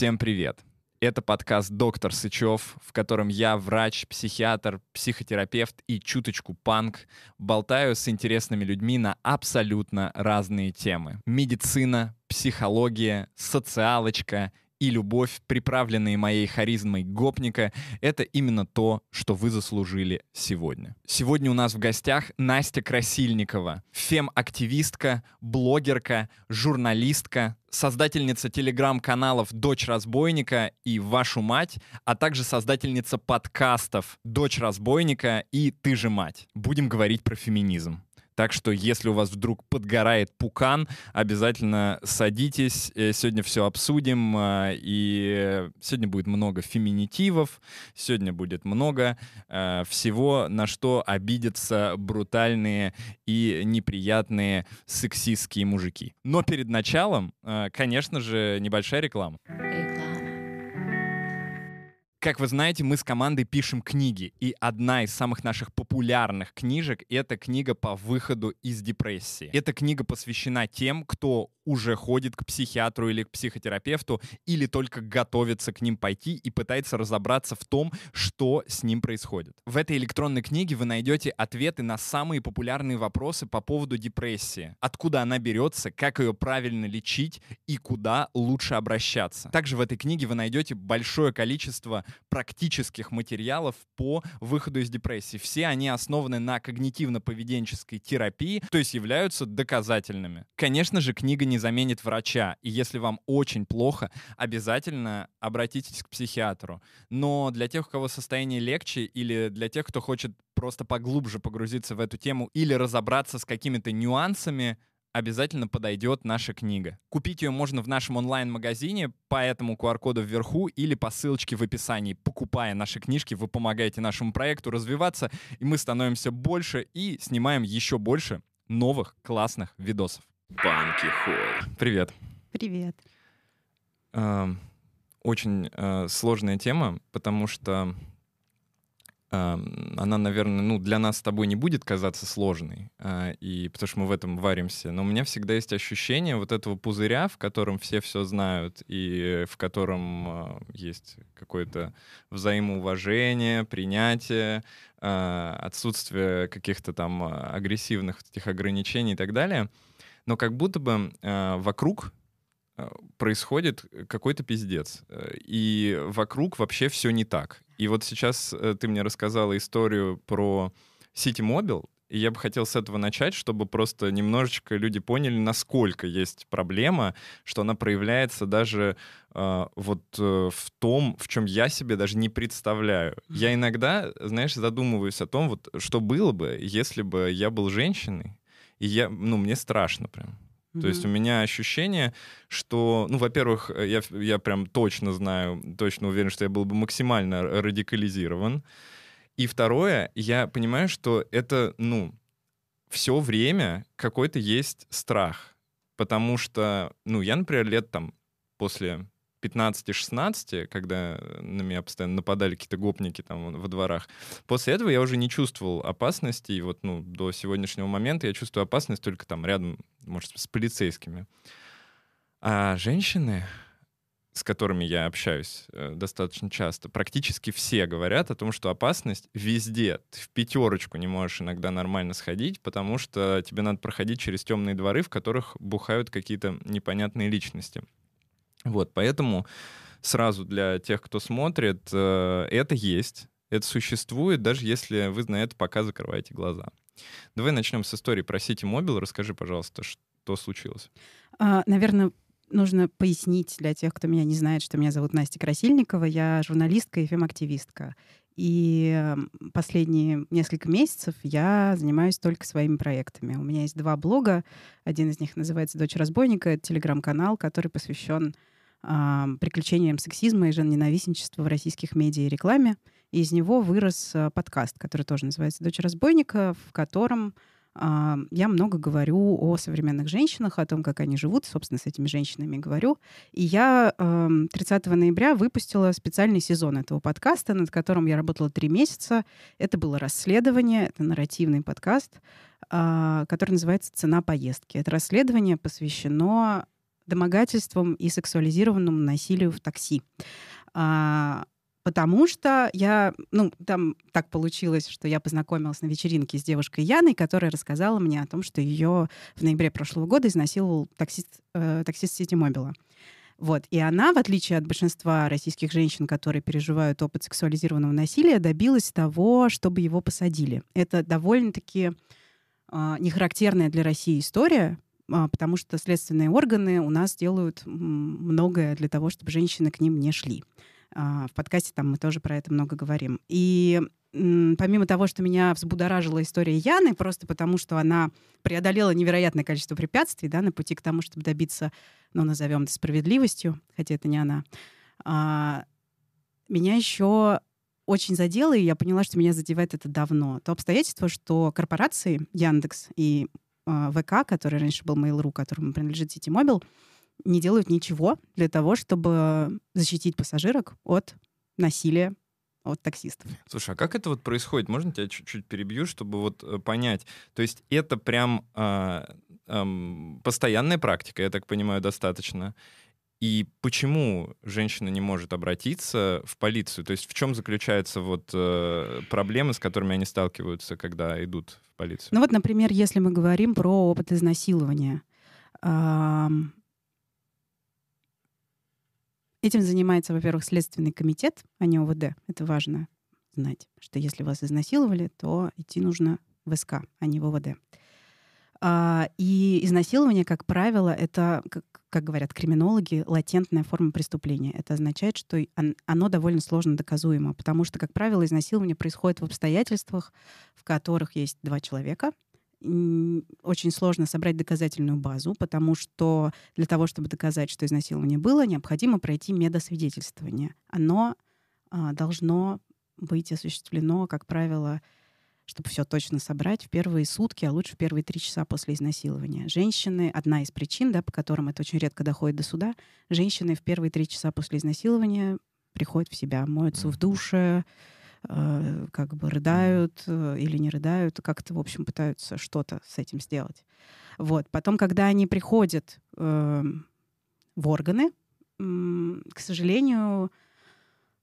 Всем привет! Это подкаст «Доктор Сычев», в котором я, врач, психиатр, психотерапевт и чуточку панк, болтаю с интересными людьми на абсолютно разные темы. Медицина, психология, социалочка и любовь, приправленные моей харизмой гопника, это именно то, что вы заслужили сегодня. Сегодня у нас в гостях Настя Красильникова, фем-активистка, блогерка, журналистка, создательница телеграм-каналов «Дочь разбойника» и «Вашу мать», а также создательница подкастов «Дочь разбойника» и «Ты же мать». Будем говорить про феминизм. Так что, если у вас вдруг подгорает пукан, обязательно садитесь. Э, сегодня все обсудим. Э, и сегодня будет много феминитивов. Сегодня будет много э, всего, на что обидятся брутальные и неприятные сексистские мужики. Но перед началом, конечно же, небольшая реклама. Как вы знаете, мы с командой пишем книги, и одна из самых наших популярных книжек — это книга по выходу из депрессии. Эта книга посвящена тем, кто уже ходит к психиатру или к психотерапевту, или только готовится к ним пойти и пытается разобраться в том, что с ним происходит. В этой электронной книге вы найдете ответы на самые популярные вопросы по поводу депрессии. Откуда она берется, как ее правильно лечить и куда лучше обращаться. Также в этой книге вы найдете большое количество практических материалов по выходу из депрессии. Все они основаны на когнитивно-поведенческой терапии, то есть являются доказательными. Конечно же, книга не заменит врача. И если вам очень плохо, обязательно обратитесь к психиатру. Но для тех, у кого состояние легче, или для тех, кто хочет просто поглубже погрузиться в эту тему или разобраться с какими-то нюансами, обязательно подойдет наша книга. Купить ее можно в нашем онлайн-магазине по этому QR-коду вверху или по ссылочке в описании. Покупая наши книжки, вы помогаете нашему проекту развиваться, и мы становимся больше и снимаем еще больше новых классных видосов. Банки Холл. Привет. Привет. Э, очень э, сложная тема, потому что э, она, наверное, ну, для нас с тобой не будет казаться сложной, э, и потому что мы в этом варимся. Но у меня всегда есть ощущение вот этого пузыря, в котором все все знают, и в котором э, есть какое-то взаимоуважение, принятие, отсутствие каких-то там агрессивных этих ограничений и так далее — но как будто бы э, вокруг э, происходит какой-то пиздец. Э, и вокруг вообще все не так. И вот сейчас э, ты мне рассказала историю про City Mobile, и я бы хотел с этого начать, чтобы просто немножечко люди поняли, насколько есть проблема, что она проявляется даже э, вот э, в том, в чем я себе даже не представляю. Я иногда, знаешь, задумываюсь о том, вот что было бы, если бы я был женщиной, и я, ну, мне страшно прям. Mm-hmm. То есть у меня ощущение, что, ну, во-первых, э, я, я прям точно знаю, точно уверен, что я был бы максимально радикализирован. И второе, я понимаю, что это, ну, все время какой-то есть страх. Потому что, ну, я, например, лет там после 15-16, когда на меня постоянно нападали какие-то гопники там во дворах, после этого я уже не чувствовал опасности, и вот ну, до сегодняшнего момента я чувствую опасность только там рядом, может, с полицейскими. А женщины, с которыми я общаюсь э, достаточно часто, практически все говорят о том, что опасность везде. Ты в пятерочку не можешь иногда нормально сходить, потому что тебе надо проходить через темные дворы, в которых бухают какие-то непонятные личности. Вот, поэтому сразу для тех, кто смотрит, э, это есть, это существует, даже если вы на это пока закрываете глаза. Давай начнем с истории про City Mobile. Расскажи, пожалуйста, что случилось. А, наверное, нужно пояснить для тех, кто меня не знает, что меня зовут Настя Красильникова. Я журналистка и фем-активистка. И последние несколько месяцев я занимаюсь только своими проектами. У меня есть два блога. Один из них называется «Дочь разбойника». Это телеграм-канал, который посвящен э, приключениям сексизма и женоненавистничества в российских медиа и рекламе. И из него вырос э, подкаст, который тоже называется «Дочь разбойника», в котором э, я много говорю о современных женщинах, о том, как они живут, собственно, с этими женщинами говорю. И я э, 30 ноября выпустила специальный сезон этого подкаста, над которым я работала три месяца. Это было расследование, это нарративный подкаст, который называется «Цена поездки». Это расследование посвящено домогательствам и сексуализированному насилию в такси. А, потому что я, ну, там так получилось, что я познакомилась на вечеринке с девушкой Яной, которая рассказала мне о том, что ее в ноябре прошлого года изнасиловал таксист, э, таксист Ситимобила. Вот. И она, в отличие от большинства российских женщин, которые переживают опыт сексуализированного насилия, добилась того, чтобы его посадили. Это довольно-таки э, нехарактерная для России история, потому что следственные органы у нас делают многое для того, чтобы женщины к ним не шли. Э, в подкасте там мы тоже про это много говорим. И помимо того, что меня взбудоражила история Яны, просто потому что она преодолела невероятное количество препятствий да, на пути к тому, чтобы добиться, ну, назовем это справедливостью, хотя это не она, а, меня еще очень задело, и я поняла, что меня задевает это давно. То обстоятельство, что корпорации Яндекс и ВК, который раньше был Mail.ru, которому принадлежит Ситимобил, не делают ничего для того, чтобы защитить пассажирок от насилия от таксистов. Слушай, а как это вот происходит? Можно тебя чуть-чуть перебью, чтобы вот э, понять? То есть это прям э, э, постоянная практика, я так понимаю, достаточно. И почему женщина не может обратиться в полицию? То есть в чем заключаются вот э, проблемы, с которыми они сталкиваются, когда идут в полицию? Ну вот, например, если мы говорим про опыт изнасилования. Этим занимается, во-первых, Следственный комитет, а не ОВД. Это важно знать, что если вас изнасиловали, то идти нужно в СК, а не в ОВД. А, и изнасилование, как правило, это, как, говорят криминологи, латентная форма преступления. Это означает, что оно довольно сложно доказуемо, потому что, как правило, изнасилование происходит в обстоятельствах, в которых есть два человека, очень сложно собрать доказательную базу, потому что для того, чтобы доказать, что изнасилование было, необходимо пройти медосвидетельствование. Оно а, должно быть осуществлено, как правило, чтобы все точно собрать в первые сутки, а лучше в первые три часа после изнасилования. Женщины, одна из причин, да, по которым это очень редко доходит до суда, женщины в первые три часа после изнасилования приходят в себя, моются в душе, Э, как бы рыдают э, или не рыдают, как-то, в общем, пытаются что-то с этим сделать. Вот. Потом, когда они приходят э, в органы, к сожалению,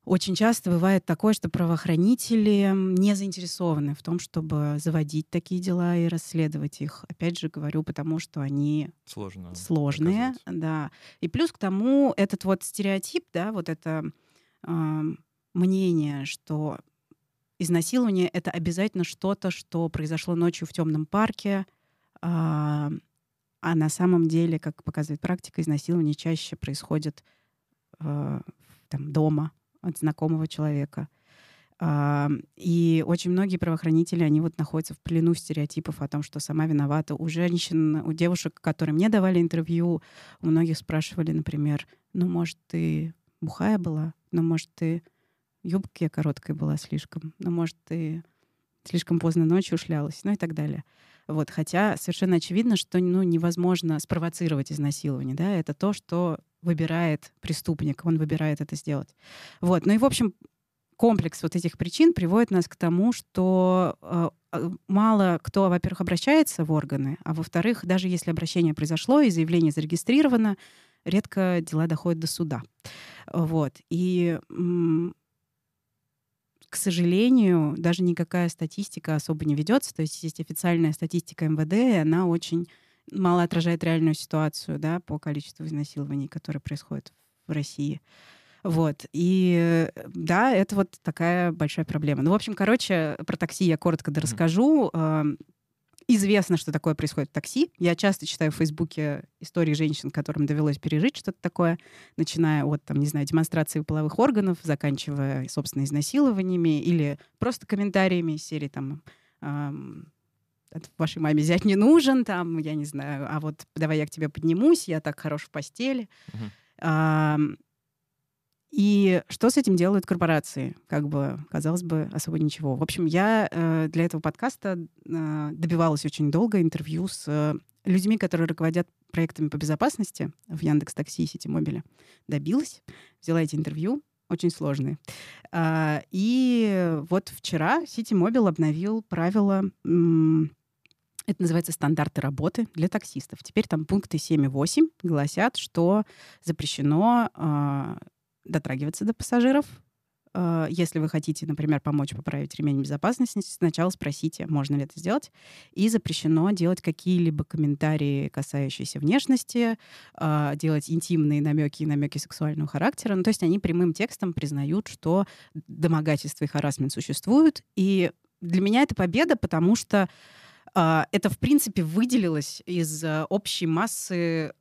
очень часто бывает такое, что правоохранители не заинтересованы в том, чтобы заводить такие дела и расследовать их. Опять же говорю, потому что они Сложно сложные, да. И плюс к тому этот вот стереотип, да, вот это э, мнение, что изнасилование это обязательно что-то, что произошло ночью в темном парке, а, а на самом деле, как показывает практика, изнасилование чаще происходит а, там, дома от знакомого человека. И очень многие правоохранители, они вот находятся в плену стереотипов о том, что сама виновата. У женщин, у девушек, которые мне давали интервью, у многих спрашивали, например, ну, может, ты бухая была? Ну, может, ты юбке короткой была слишком, ну, может, ты слишком поздно ночью шлялась, ну и так далее. Вот, хотя совершенно очевидно, что ну, невозможно спровоцировать изнасилование. Да? Это то, что выбирает преступник, он выбирает это сделать. Вот. Ну и, в общем, комплекс вот этих причин приводит нас к тому, что э, э мало кто, во-первых, обращается в органы, а во-вторых, даже если обращение произошло и заявление зарегистрировано, редко дела доходят до суда. Вот. И к сожалению, даже никакая статистика особо не ведется. То есть есть официальная статистика МВД, и она очень мало отражает реальную ситуацию да, по количеству изнасилований, которые происходят в России. Вот. И да, это вот такая большая проблема. Ну, в общем, короче, про такси я коротко расскажу. Mm-hmm. Известно, что такое происходит в такси. Я часто читаю в Фейсбуке истории женщин, которым довелось пережить что-то такое, начиная от, там, не знаю, демонстрации половых органов, заканчивая, собственно, изнасилованиями или просто комментариями из серии там эм, вашей маме зять не нужен, там, я не знаю, а вот давай я к тебе поднимусь, я так хорош в постели. И что с этим делают корпорации? Как бы, казалось бы, особо ничего. В общем, я э, для этого подкаста э, добивалась очень долго интервью с э, людьми, которые руководят проектами по безопасности в Яндекс Такси и Ситимобиле. Добилась, взяла эти интервью, очень сложные. А, и вот вчера Ситимобил обновил правила Это называется стандарты работы для таксистов. Теперь там пункты 7 и 8 гласят, что запрещено э, дотрагиваться до пассажиров, Э, если вы хотите, например, помочь поправить ремень безопасности, сначала спросите, можно ли это сделать. И запрещено делать какие-либо комментарии, касающиеся внешности, э, делать интимные намеки и намеки сексуального характера. Ну, то есть они прямым текстом признают, что домогательство и харасмент существуют. И для меня это победа, потому что это, в принципе, выделилось из общей массы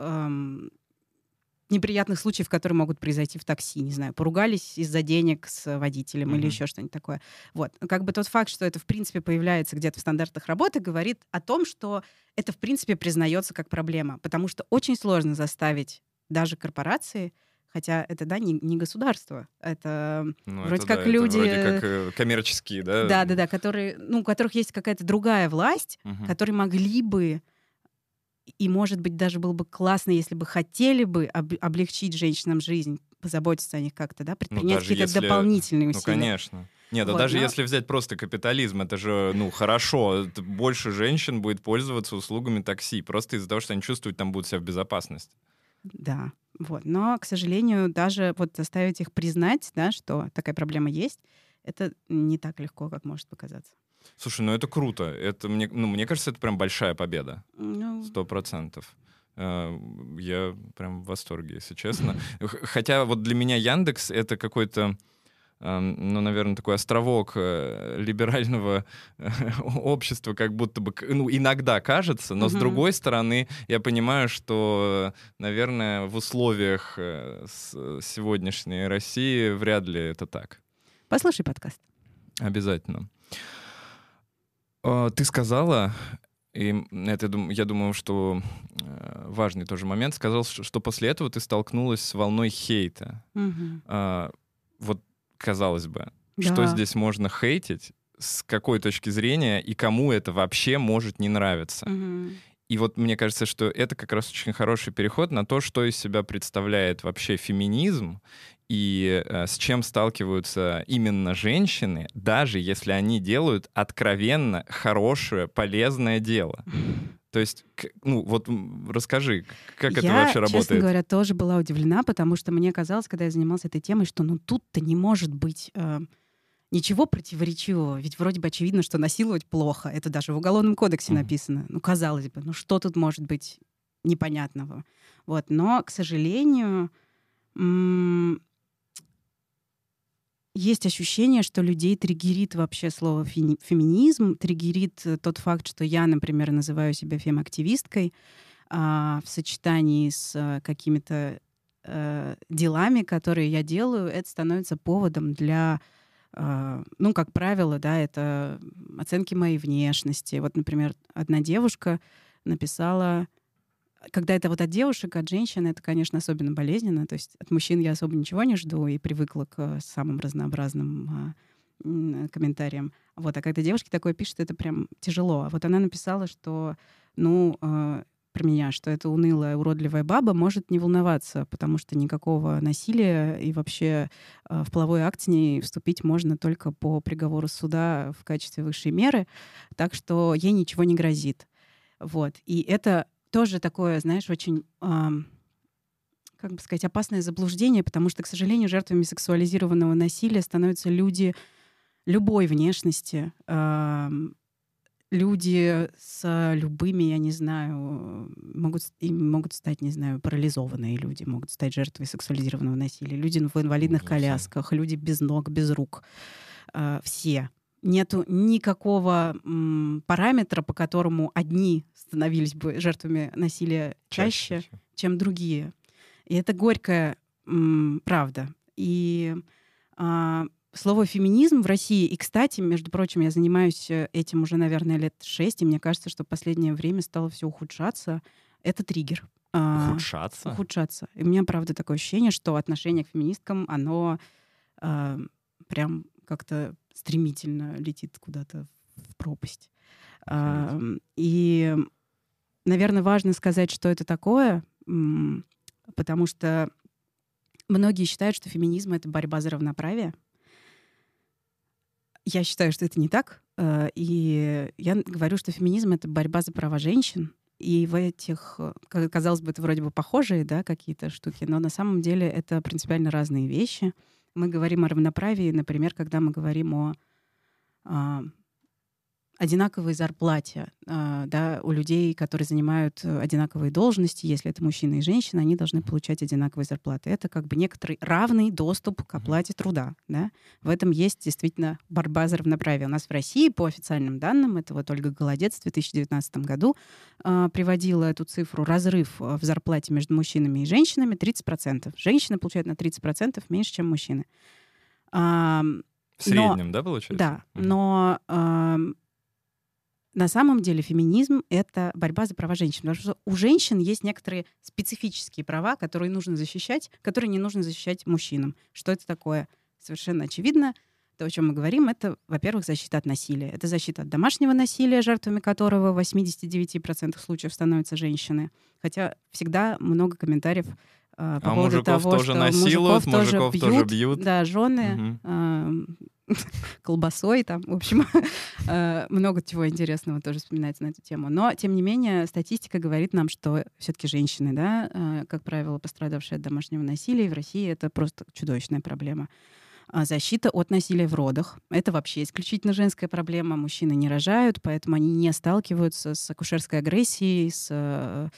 неприятных случаев, которые могут произойти в такси, не знаю, поругались из-за денег с водителем mm-hmm. или еще что-нибудь такое. Вот. Как бы тот факт, что это, в принципе, появляется где-то в стандартах работы, говорит о том, что это, в принципе, признается как проблема. Потому что очень сложно заставить даже корпорации Хотя это, да, не, не государство. Это ну, вроде это, как да, люди... Это вроде как э, коммерческие, да? Да, да, да, которые, ну, у которых есть какая-то другая власть, угу. которые могли бы и, может быть, даже было бы классно, если бы хотели бы об, облегчить женщинам жизнь, позаботиться о них как-то, да, ну, предпринять ну, какие-то если... дополнительные усилия. Ну, конечно. Нет, вот, даже но... если взять просто капитализм, это же, ну, хорошо, больше женщин будет пользоваться услугами такси, просто из-за того, что они чувствуют, там будут себя в безопасности. Да, вот. Но, к сожалению, даже вот заставить их признать, да, что такая проблема есть, это не так легко, как может показаться. Слушай, ну это круто. Это мне, ну, мне кажется, это прям большая победа. Ну. Сто процентов. Э, я прям в восторге, если честно. Хотя вот для меня Яндекс — это какой-то ну, наверное, такой островок э, либерального э, общества, как будто бы, ну, иногда кажется, но mm-hmm. с другой стороны, я понимаю, что, наверное, в условиях сегодняшней России вряд ли это так. Послушай подкаст. Обязательно. А, ты сказала, и это, я думаю, что э, важный тоже момент, сказал, что после этого ты столкнулась с волной хейта. Угу. А, вот, казалось бы, да. что здесь можно хейтить, с какой точки зрения и кому это вообще может не нравиться. Угу. И вот мне кажется, что это как раз очень хороший переход на то, что из себя представляет вообще феминизм и э, с чем сталкиваются именно женщины, даже если они делают откровенно хорошее, полезное дело. То есть, ну вот расскажи, как я, это вообще работает? Я, честно говоря, тоже была удивлена, потому что мне казалось, когда я занималась этой темой, что ну тут-то не может быть э, ничего противоречивого. Ведь вроде бы очевидно, что насиловать плохо. Это даже в Уголовном кодексе mm-hmm. написано. Ну, казалось бы, ну что тут может быть непонятного? Вот. Но, к сожалению, есть ощущение, что людей триггерит вообще слово феминизм, триггерит э, тот факт, что я, например, называю себя фем-активисткой а, в сочетании с а, какими-то а, делами, которые я делаю, это становится поводом для а, ну, как правило, да, это оценки моей внешности. Вот, например, одна девушка написала когда это вот от девушек, от женщин, это, конечно, особенно болезненно. То есть от мужчин я особо ничего не жду и привыкла к самым разнообразным а, комментариям. Вот, а когда девушки такое пишут, это прям тяжело. А вот она написала, что, ну, э, про меня, что эта унылая, уродливая баба может не волноваться, потому что никакого насилия и вообще э, в половой акт с ней вступить можно только по приговору суда в качестве высшей меры, так что ей ничего не грозит. Вот. И это тоже такое, знаешь, очень, э, как бы сказать, опасное заблуждение, потому что, к сожалению, жертвами сексуализированного насилия становятся люди любой внешности, э, люди с любыми, я не знаю, могут, могут стать, не знаю, парализованные люди, могут стать жертвой сексуализированного насилия, люди в инвалидных колясках, люди без ног, без рук. Э, все нету никакого м, параметра, по которому одни становились бы жертвами насилия чаще, чаще. чем другие. И это горькая м, правда. И а, слово феминизм в России, и, кстати, между прочим, я занимаюсь э, этим уже, наверное, лет шесть, и мне кажется, что в последнее время стало все ухудшаться. Это триггер. А, ухудшаться? Ухудшаться. И у меня, правда, такое ощущение, что отношение к феминисткам, оно а, прям как-то стремительно летит куда-то в пропасть. А, и, наверное, важно сказать, что это такое, потому что многие считают, что феминизм — это борьба за равноправие. Я считаю, что это не так. Э, и я говорю, что феминизм — это борьба за права женщин, и в этих, э, казалось бы, это вроде бы похожие да, какие-то штуки, но на самом деле это принципиально разные вещи. Мы говорим о равноправии, например, когда мы говорим о а, одинаковой зарплате э, да, у людей, которые занимают э, одинаковые должности, если это мужчина и женщина, они должны получать одинаковые зарплаты. Это как бы некоторый равный доступ к оплате труда. Да? В этом есть действительно борьба за равноправие. У нас в России, по официальным данным, это вот Ольга Голодец в 2019 году э, приводила эту цифру, разрыв в зарплате между мужчинами и женщинами 30%. Женщины получают на 30% меньше, чем мужчины. В среднем, но, да, получается? Да, но на самом деле феминизм — это борьба за права женщин. Потому что у женщин есть некоторые специфические права, которые нужно защищать, которые не нужно защищать мужчинам. Что это такое? Совершенно очевидно. То, о чем мы говорим, это, во-первых, защита от насилия. Это защита от домашнего насилия, жертвами которого в 89% случаев становятся женщины. Хотя всегда много комментариев э, по а поводу того, тоже что насилуют, мужиков, мужиков тоже, тоже бьют, бьют. Да, жены угу. э, колбасой, там, в общем, э, много чего интересного тоже вспоминается на эту тему. Но, тем не менее, статистика говорит нам, что все-таки женщины, да, э, как правило, пострадавшие от домашнего насилия в России, это просто чудовищная проблема. А защита от насилия в родах. Это вообще исключительно женская проблема. Мужчины не рожают, поэтому они не сталкиваются с акушерской агрессией, с э,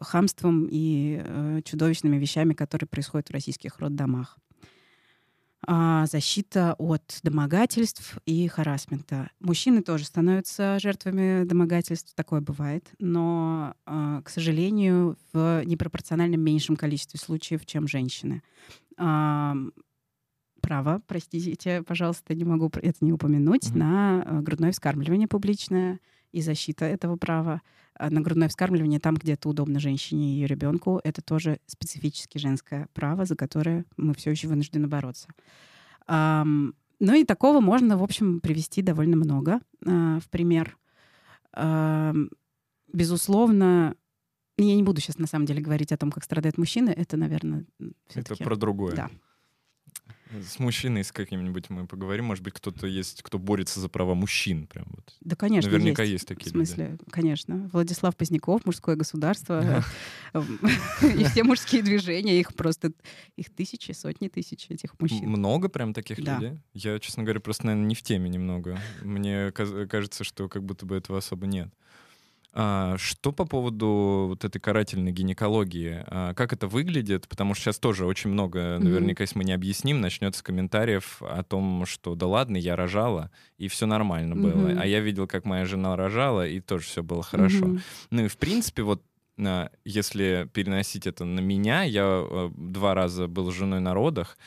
хамством и чудовищными вещами, которые происходят в российских роддомах. А, защита от домогательств и харасмента. Мужчины тоже становятся жертвами домогательств, такое бывает, но, а, к сожалению, в непропорционально меньшем количестве случаев, чем женщины. Право, простите, пожалуйста, не могу это не упомянуть, mm-hmm. на а, грудное вскармливание публичное и защита этого права. А на грудное вскармливание там, где это удобно женщине и ее ребенку, это тоже специфически женское право, за которое мы все еще вынуждены бороться. Ну и такого можно, в общем, привести довольно много а, в пример. Безусловно, я не буду сейчас на самом деле говорить о том, как страдают мужчины. Это, наверное, это про другое. Да. С мужчиной с каким-нибудь мы поговорим. Может быть, кто-то есть, кто борется за права мужчин. Прям вот. Да, конечно, Наверняка есть. есть такие В смысле, люди. конечно. Владислав Поздняков, «Мужское государство». И все мужские движения, их просто... Их тысячи, сотни тысяч этих мужчин. Много прям таких людей? Я, честно говоря, просто, наверное, не в теме немного. Мне кажется, что как будто бы этого особо нет. А, что по поводу вот этой карательной гинекологии? А, как это выглядит? Потому что сейчас тоже очень много, наверняка, если мы не объясним, начнется комментариев о том, что да ладно, я рожала, и все нормально было. Мгм. А я видел, как моя жена рожала, и тоже все было хорошо. Мгм. Ну и в принципе, вот а, если переносить это на меня, я два раза был женой на родах,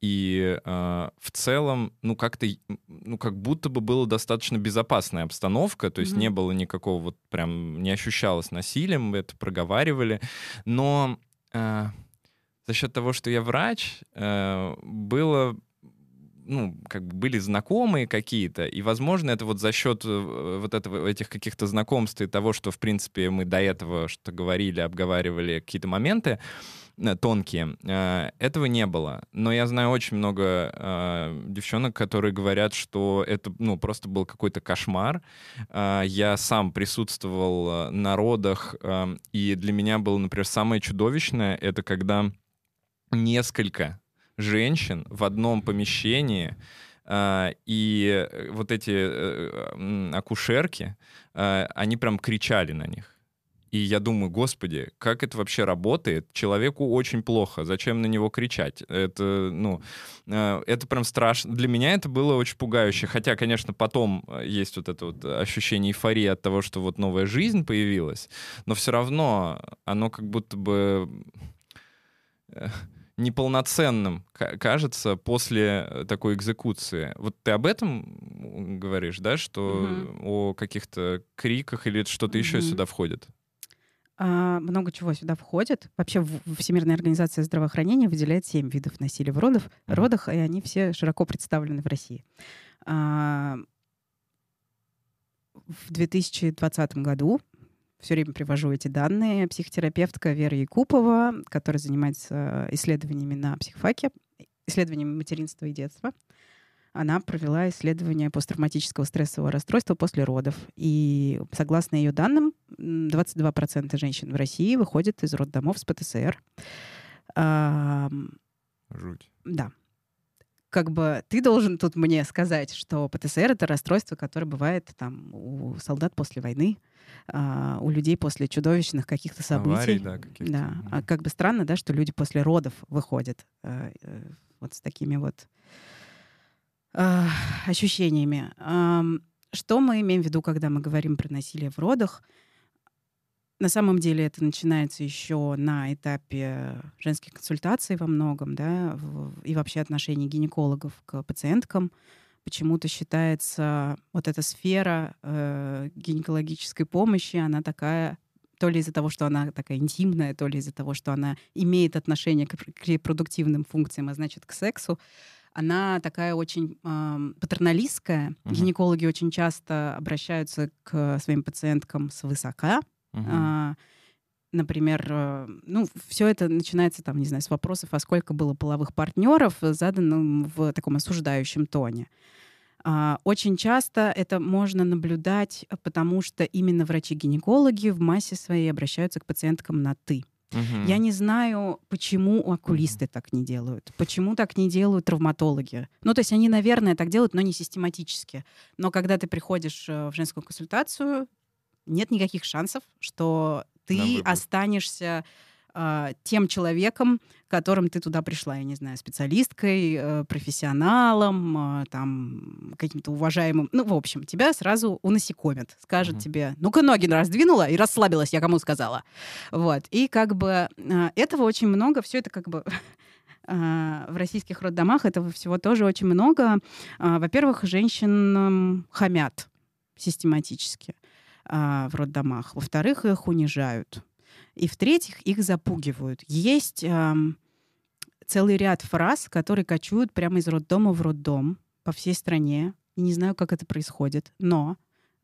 и э, в целом, ну как-то, ну как будто бы была достаточно безопасная обстановка, то есть Мгм. не было никакого вот прям, не ощущалось насилием, мы это проговаривали, но э, за счет того, что я врач, э, было ну, как бы были знакомые какие-то, и, возможно, это вот за счет э, вот этого, этих каких-то знакомств и того, что, в принципе, мы до этого что говорили, обговаривали какие-то моменты э, тонкие, э, этого не было. Но я знаю очень много э, девчонок, которые говорят, что это, ну, просто был какой-то кошмар. Э, Я сам присутствовал э, на родах, э, и для меня было, например, самое чудовищное, это когда несколько женщин в одном помещении, и э, вот эти э, акушерки, они прям кричали на них. И я думаю, господи, как это вообще работает? Человеку очень плохо. Зачем на него кричать? Это, ну, э, это прям страшно. Для меня это было очень пугающе. Хотя, конечно, потом э, есть вот это вот ощущение эйфории от того, что вот новая жизнь появилась, но все равно оно как будто бы э, неполноценным ка- кажется после такой экзекуции. Вот ты об этом говоришь, да, что Мгм. о каких-то криках или что-то еще Мгм. сюда входит? А, много чего сюда входит. Вообще Всемирная организация здравоохранения выделяет семь видов насилия в родов, Мгм. родах, и они все широко представлены в России. А, В 2020 году все время привожу эти данные. Психотерапевтка Вера Якупова, которая занимается исследованиями на психфаке, исследованиями материнства и детства, она провела исследование посттравматического стрессового расстройства после родов. И согласно ее данным, 22% женщин в России выходят из роддомов с ПТСР. Жуть. Да. Как бы ты должен тут мне сказать, что ПТСР — это расстройство, которое бывает там у солдат после войны, а, у людей после чудовищных каких-то событий. Аварий, да, каких-то. Да. А как бы странно, да, что люди после родов выходят э, вот с такими вот э, ощущениями. Что мы имеем в виду, когда мы говорим про насилие в родах? На самом деле это начинается еще на этапе женских консультаций во многом, да, и вообще отношений гинекологов к пациенткам. Почему-то считается вот эта сфера э, гинекологической помощи, она такая то ли из-за того, что она такая интимная, то ли из-за того, что она имеет отношение к, репродуктивным функциям, а значит, к сексу, она такая очень э, патерналистская. Uh-huh. Гинекологи очень часто обращаются к своим пациенткам с высока. Uh-huh. А, например, э, ну, все это начинается там, не знаю, с вопросов, а сколько было половых партнеров, заданным в таком осуждающем тоне. А, очень часто это можно наблюдать, потому что именно врачи-гинекологи в массе своей обращаются к пациенткам на «ты». Угу. Я не знаю, почему окулисты угу. так не делают, почему так не делают травматологи. Ну, то есть они, наверное, так делают, но не систематически. Но когда ты приходишь э, в женскую консультацию, нет никаких шансов, что ты останешься э, тем человеком, которым ты туда пришла, я не знаю, специалисткой, э, профессионалом, э, там, каким-то уважаемым. Ну, в общем, тебя сразу унасекомят. Скажут mm-hmm. тебе, ну-ка ноги раздвинула и расслабилась, я кому сказала. Вот. И как бы э, этого очень много. Все это как бы в российских роддомах этого всего тоже очень много. Во-первых, женщин хамят систематически в роддомах. Во-вторых, их унижают. И в-третьих, их запугивают. Есть э, целый ряд фраз, которые кочуют прямо из роддома в роддом по всей стране. И не знаю, как это происходит, но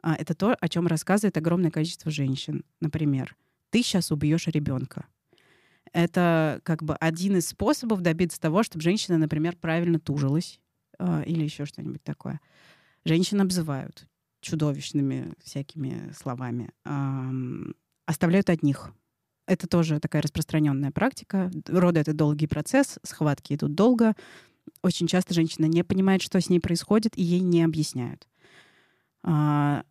э, это то, о чем рассказывает огромное количество женщин. Например, ты сейчас убьешь ребенка. Это как бы один из способов добиться того, чтобы женщина, например, правильно тужилась э, или еще что-нибудь такое. Женщин обзывают чудовищными всякими словами. Э, оставляют одних это тоже такая распространенная практика. Роды — это долгий процесс, схватки идут долго. Очень часто женщина не понимает, что с ней происходит, и ей не объясняют. А,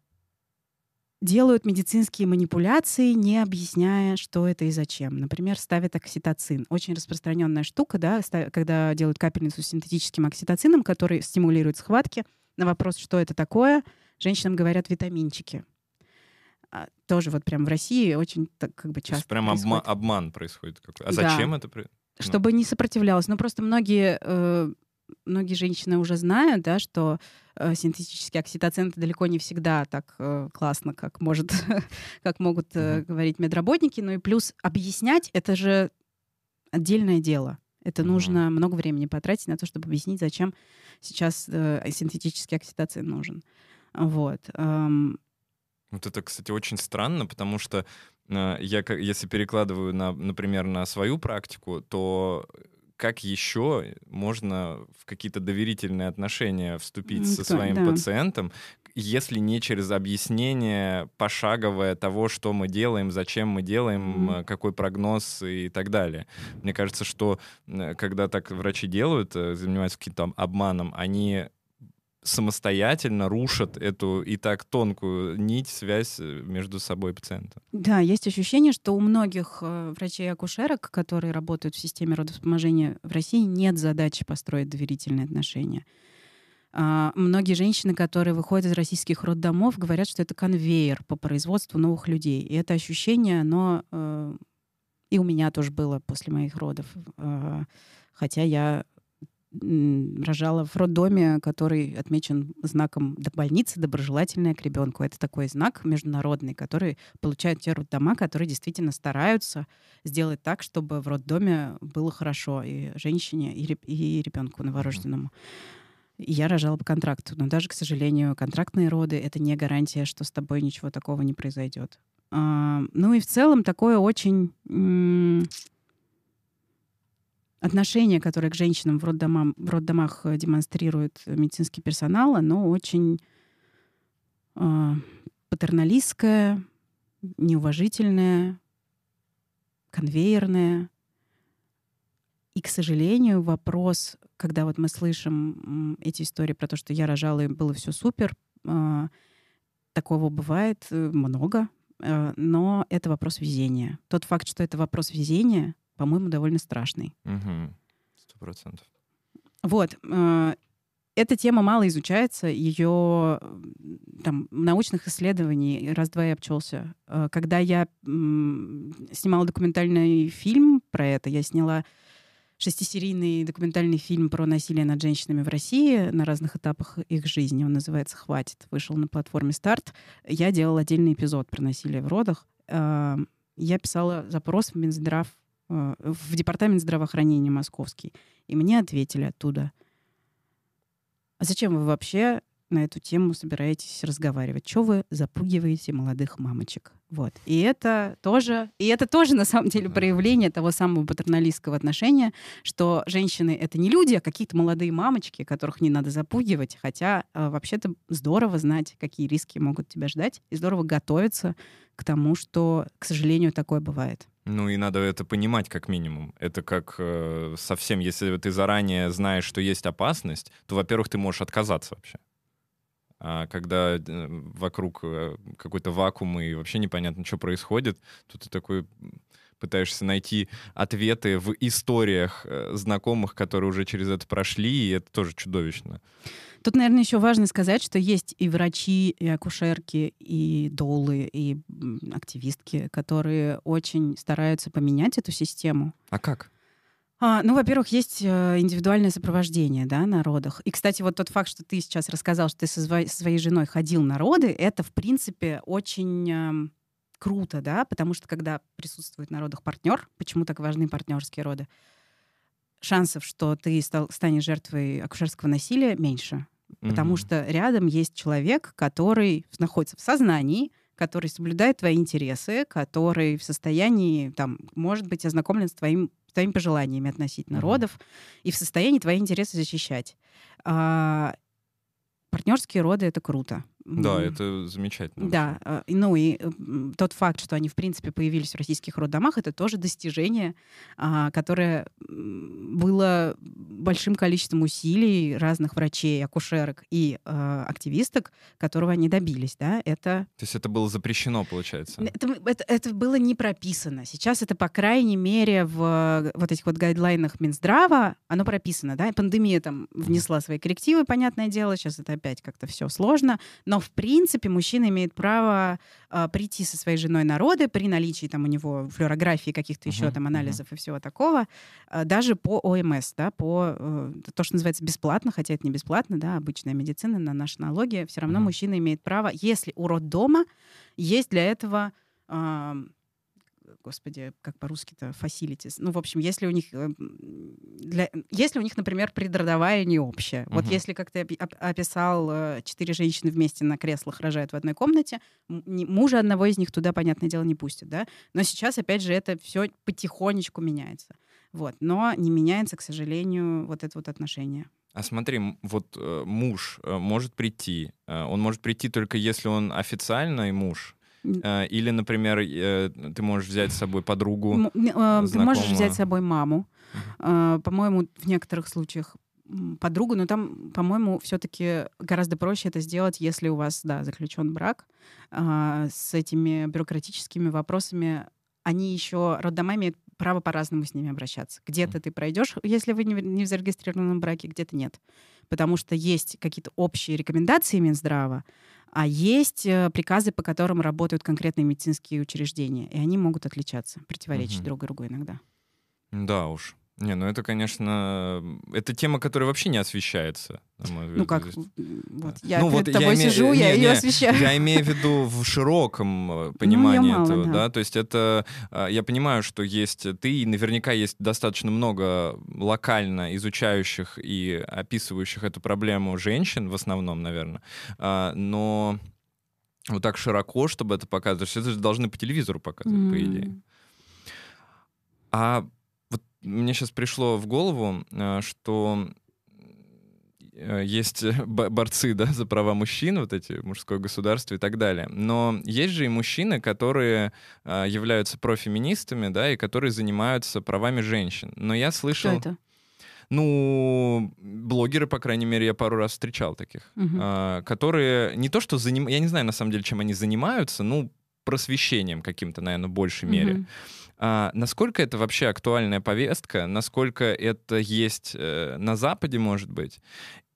делают медицинские манипуляции, не объясняя, что это и зачем. Например, ставят окситоцин. Очень распространенная штука, да, когда делают капельницу с синтетическим окситоцином, который стимулирует схватки. На вопрос, что это такое, женщинам говорят витаминчики. А, тоже вот прям в России очень так как бы часто. Прям обма- обман происходит какой. А да. зачем это? Ну. Чтобы не сопротивлялась. Ну просто многие э, многие женщины уже знают, да, что э, синтетический окситоцин это далеко не всегда так э, классно, как может, как могут э, mm-hmm. говорить медработники. Ну и плюс объяснять это же отдельное дело. Это mm-hmm. нужно много времени потратить на то, чтобы объяснить, зачем сейчас э, синтетический окситоцин нужен. Вот. Эм, вот это, кстати, очень странно, потому что э, я, если перекладываю, на, например, на свою практику, то как еще можно в какие-то доверительные отношения вступить со своим да. пациентом, если не через объяснение пошаговое того, что мы делаем, зачем мы делаем, mm-hmm. какой прогноз и так далее. Мне кажется, что э, когда так врачи делают, э, занимаются каким-то обманом, они самостоятельно рушат эту и так тонкую нить, связь э, между собой и пациентом. Да, есть ощущение, что у многих э, врачей-акушерок, которые работают в системе родовспоможения в России, нет задачи построить доверительные отношения. А, многие женщины, которые выходят из российских роддомов, говорят, что это конвейер по производству новых людей. И это ощущение, оно э, и у меня тоже было после моих родов. Хотя я рожала в роддоме, который отмечен знаком больницы доброжелательная к ребенку. Это такой знак международный, который получают те роддома, которые действительно стараются сделать так, чтобы в роддоме было хорошо и женщине, и, и ребенку новорожденному. я рожала по контракту. Но даже, к сожалению, контрактные роды — это не гарантия, что с тобой ничего такого не произойдет. А, ну и в целом такое очень отношение, которое к женщинам в, роддомам, в роддомах э, демонстрирует медицинский персонал, оно очень э, патерналистское, неуважительное, конвейерное. И, к сожалению, вопрос, когда вот мы слышим эти истории про то, что я рожала и было все супер, э, такого бывает э, много, э, но это вопрос везения. Тот факт, что это вопрос везения, по-моему, довольно страшный. Сто процентов. Вот. Э, эта тема мало изучается, ее там, научных исследований раз-два и обчелся. Э, когда я снимала документальный фильм про это, я сняла шестисерийный документальный фильм про насилие над женщинами в России на разных этапах их жизни. Он называется «Хватит». Вышел на платформе «Старт». Я делала отдельный эпизод про насилие в родах. Э, я писала запрос в Минздрав, в Департамент здравоохранения московский. И мне ответили оттуда — а зачем вы вообще на эту тему собираетесь разговаривать? Что вы запугиваете молодых мамочек? Вот. И это тоже, и это тоже на самом деле проявление того самого патерналистского отношения, что женщины — это не люди, а какие-то молодые мамочки, которых не надо запугивать, хотя э, вообще-то здорово знать, какие риски могут тебя ждать, и здорово готовиться к тому, что, к сожалению, такое бывает. Ну и надо это понимать как минимум. Это как э, совсем, если ты заранее знаешь, что есть опасность, то, во-первых, ты можешь отказаться вообще. А когда э, вокруг э, какой-то вакуум и вообще непонятно, что происходит, то ты такой пытаешься найти ответы в историях э, знакомых, которые уже через это прошли, и это тоже чудовищно. Тут, наверное, еще важно сказать, что есть и врачи, и акушерки, и долы, и активистки, которые очень стараются поменять эту систему. А как? А, ну, во-первых, есть э, индивидуальное сопровождение да, на родах. И, кстати, вот тот факт, что ты сейчас рассказал, что ты со, своей, женой ходил на роды, это, в принципе, очень э, круто, да, потому что когда присутствует на родах партнер, почему так важны партнерские роды, шансов, что ты стал, станешь жертвой акушерского насилия, меньше. Потому mm-hmm. что рядом есть человек, который находится в сознании, который соблюдает твои интересы, который в состоянии, там, может быть, ознакомлен с твоим, твоими пожеланиями относительно mm-hmm. родов и в состоянии твои интересы защищать. А, партнерские роды это круто. Да, это замечательно. Да, э, ну и тот факт, что они, в принципе, появились в российских роддомах, это тоже достижение, а, которое было большим количеством усилий разных врачей, акушерок и э, активисток, которого они добились, да, это... То есть это было запрещено, получается? Это, это, это было не прописано. Сейчас это, по крайней мере, в вот этих вот гайдлайнах Минздрава оно прописано, да, пандемия там внесла свои коррективы, понятное дело, сейчас это опять как-то все сложно, но, в принципе, мужчина имеет право э, прийти со своей женой на роды при наличии там у него флюорографии, каких-то uh-huh, еще там анализов uh-huh. и всего такого, э, даже по ОМС, да, по э, то, что называется бесплатно, хотя это не бесплатно, да, обычная медицина на наши налоги, все равно uh-huh. мужчина имеет право, если у роддома есть для этого господи, как по-русски-то, facilities. Ну, в общем, если у них, э, для, если у них, например, предродовая не общая. Uh-huh. Вот если, как ты описал, э, четыре женщины вместе на креслах рожают в одной комнате, мужа одного из них туда, понятное дело, не пустят, да? Но сейчас, опять же, это все потихонечку меняется. Вот. Но не меняется, к сожалению, вот это вот отношение. А смотри, вот э, муж может прийти. Он может прийти только если он официальный муж, или, например, э, ты можешь взять с собой подругу. Э, ты можешь взять с собой маму. По-моему, в некоторых случаях подругу, но там, по-моему, все-таки гораздо проще это сделать, если у вас, да, заключен брак с этими бюрократическими вопросами. Они еще, роддома имеют право по-разному с ними обращаться. Где-то ты пройдешь, если вы не в зарегистрированном браке, где-то нет. Потому что есть какие-то общие рекомендации Минздрава, а есть э, приказы, по которым работают конкретные медицинские учреждения, и они могут отличаться, противоречить угу. друг другу иногда. Да уж. Не, ну это, конечно, это тема, которая вообще не освещается. Ну как, вот я ну, перед вот тобой я сижу, име... я не, ее не, освещаю. Я имею в виду в широком э, ну, понимании ну, мало, этого, да. да, то есть это, а, я понимаю, что есть ты, и наверняка есть достаточно много локально изучающих и описывающих эту проблему женщин в основном, наверное, а, но вот так широко, чтобы это показывать, это же должны по телевизору показывать, mm. по идее. А мне сейчас пришло в голову, э, что э, есть борцы да, за права мужчин, вот эти мужское государство и так далее. Но есть же и мужчины, которые э, являются профеминистами, да, и которые занимаются правами женщин. Но я слышал... Кто это? Ну, блогеры, по крайней мере, я пару раз встречал таких, а, которые не то что заним... Я не знаю, на самом деле, чем они занимаются, ну, просвещением каким-то, наверное, в большей мере. А, насколько это вообще актуальная повестка? Насколько это есть э, на Западе, может быть?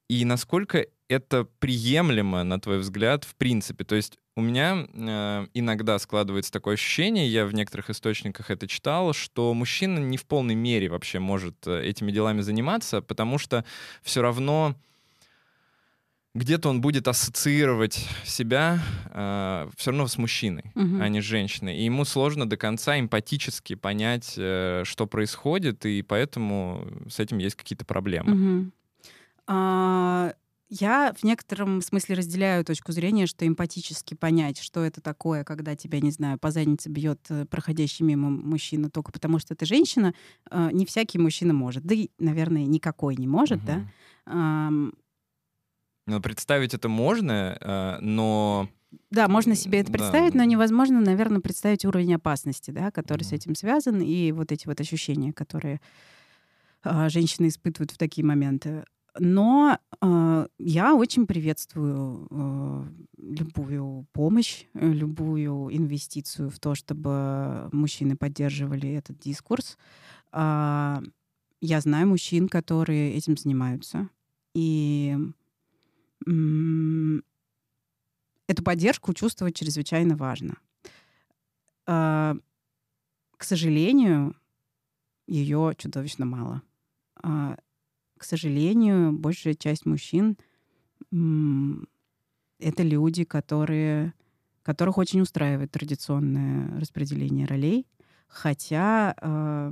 И насколько это приемлемо, на твой взгляд, в принципе? То есть у меня э, иногда складывается такое ощущение, я в некоторых источниках это читал, что мужчина не в полной мере вообще может э, этими делами заниматься, потому что все равно где-то он будет ассоциировать себя все равно с мужчиной, Мгм. а не с женщиной. И ему сложно до конца эмпатически понять, э, что происходит, и поэтому с этим есть какие-то проблемы. Мгм. А, Я в некотором смысле разделяю точку зрения, что эмпатически понять, что это такое, когда тебя, не знаю, по заднице бьет э, проходящий мимо мужчина только потому, что ты женщина, э, не всякий мужчина может. Да и, наверное, никакой не может, да? Ну, представить это можно, э, но... Да, можно себе это Да. представить, но невозможно, наверное, представить уровень опасности, да, который с Мгм. этим связан, и вот эти вот ощущения, которые а, женщины испытывают в такие моменты. Но а, я очень приветствую а, любую помощь, э, любую инвестицию в то, чтобы мужчины поддерживали этот дискурс. А, я знаю мужчин, которые этим занимаются. И эту поддержку чувствовать чрезвычайно важно. А, К сожалению, ее чудовищно мало. А, К сожалению, большая часть мужчин это люди, которые, которых очень устраивает традиционное распределение ролей, хотя а,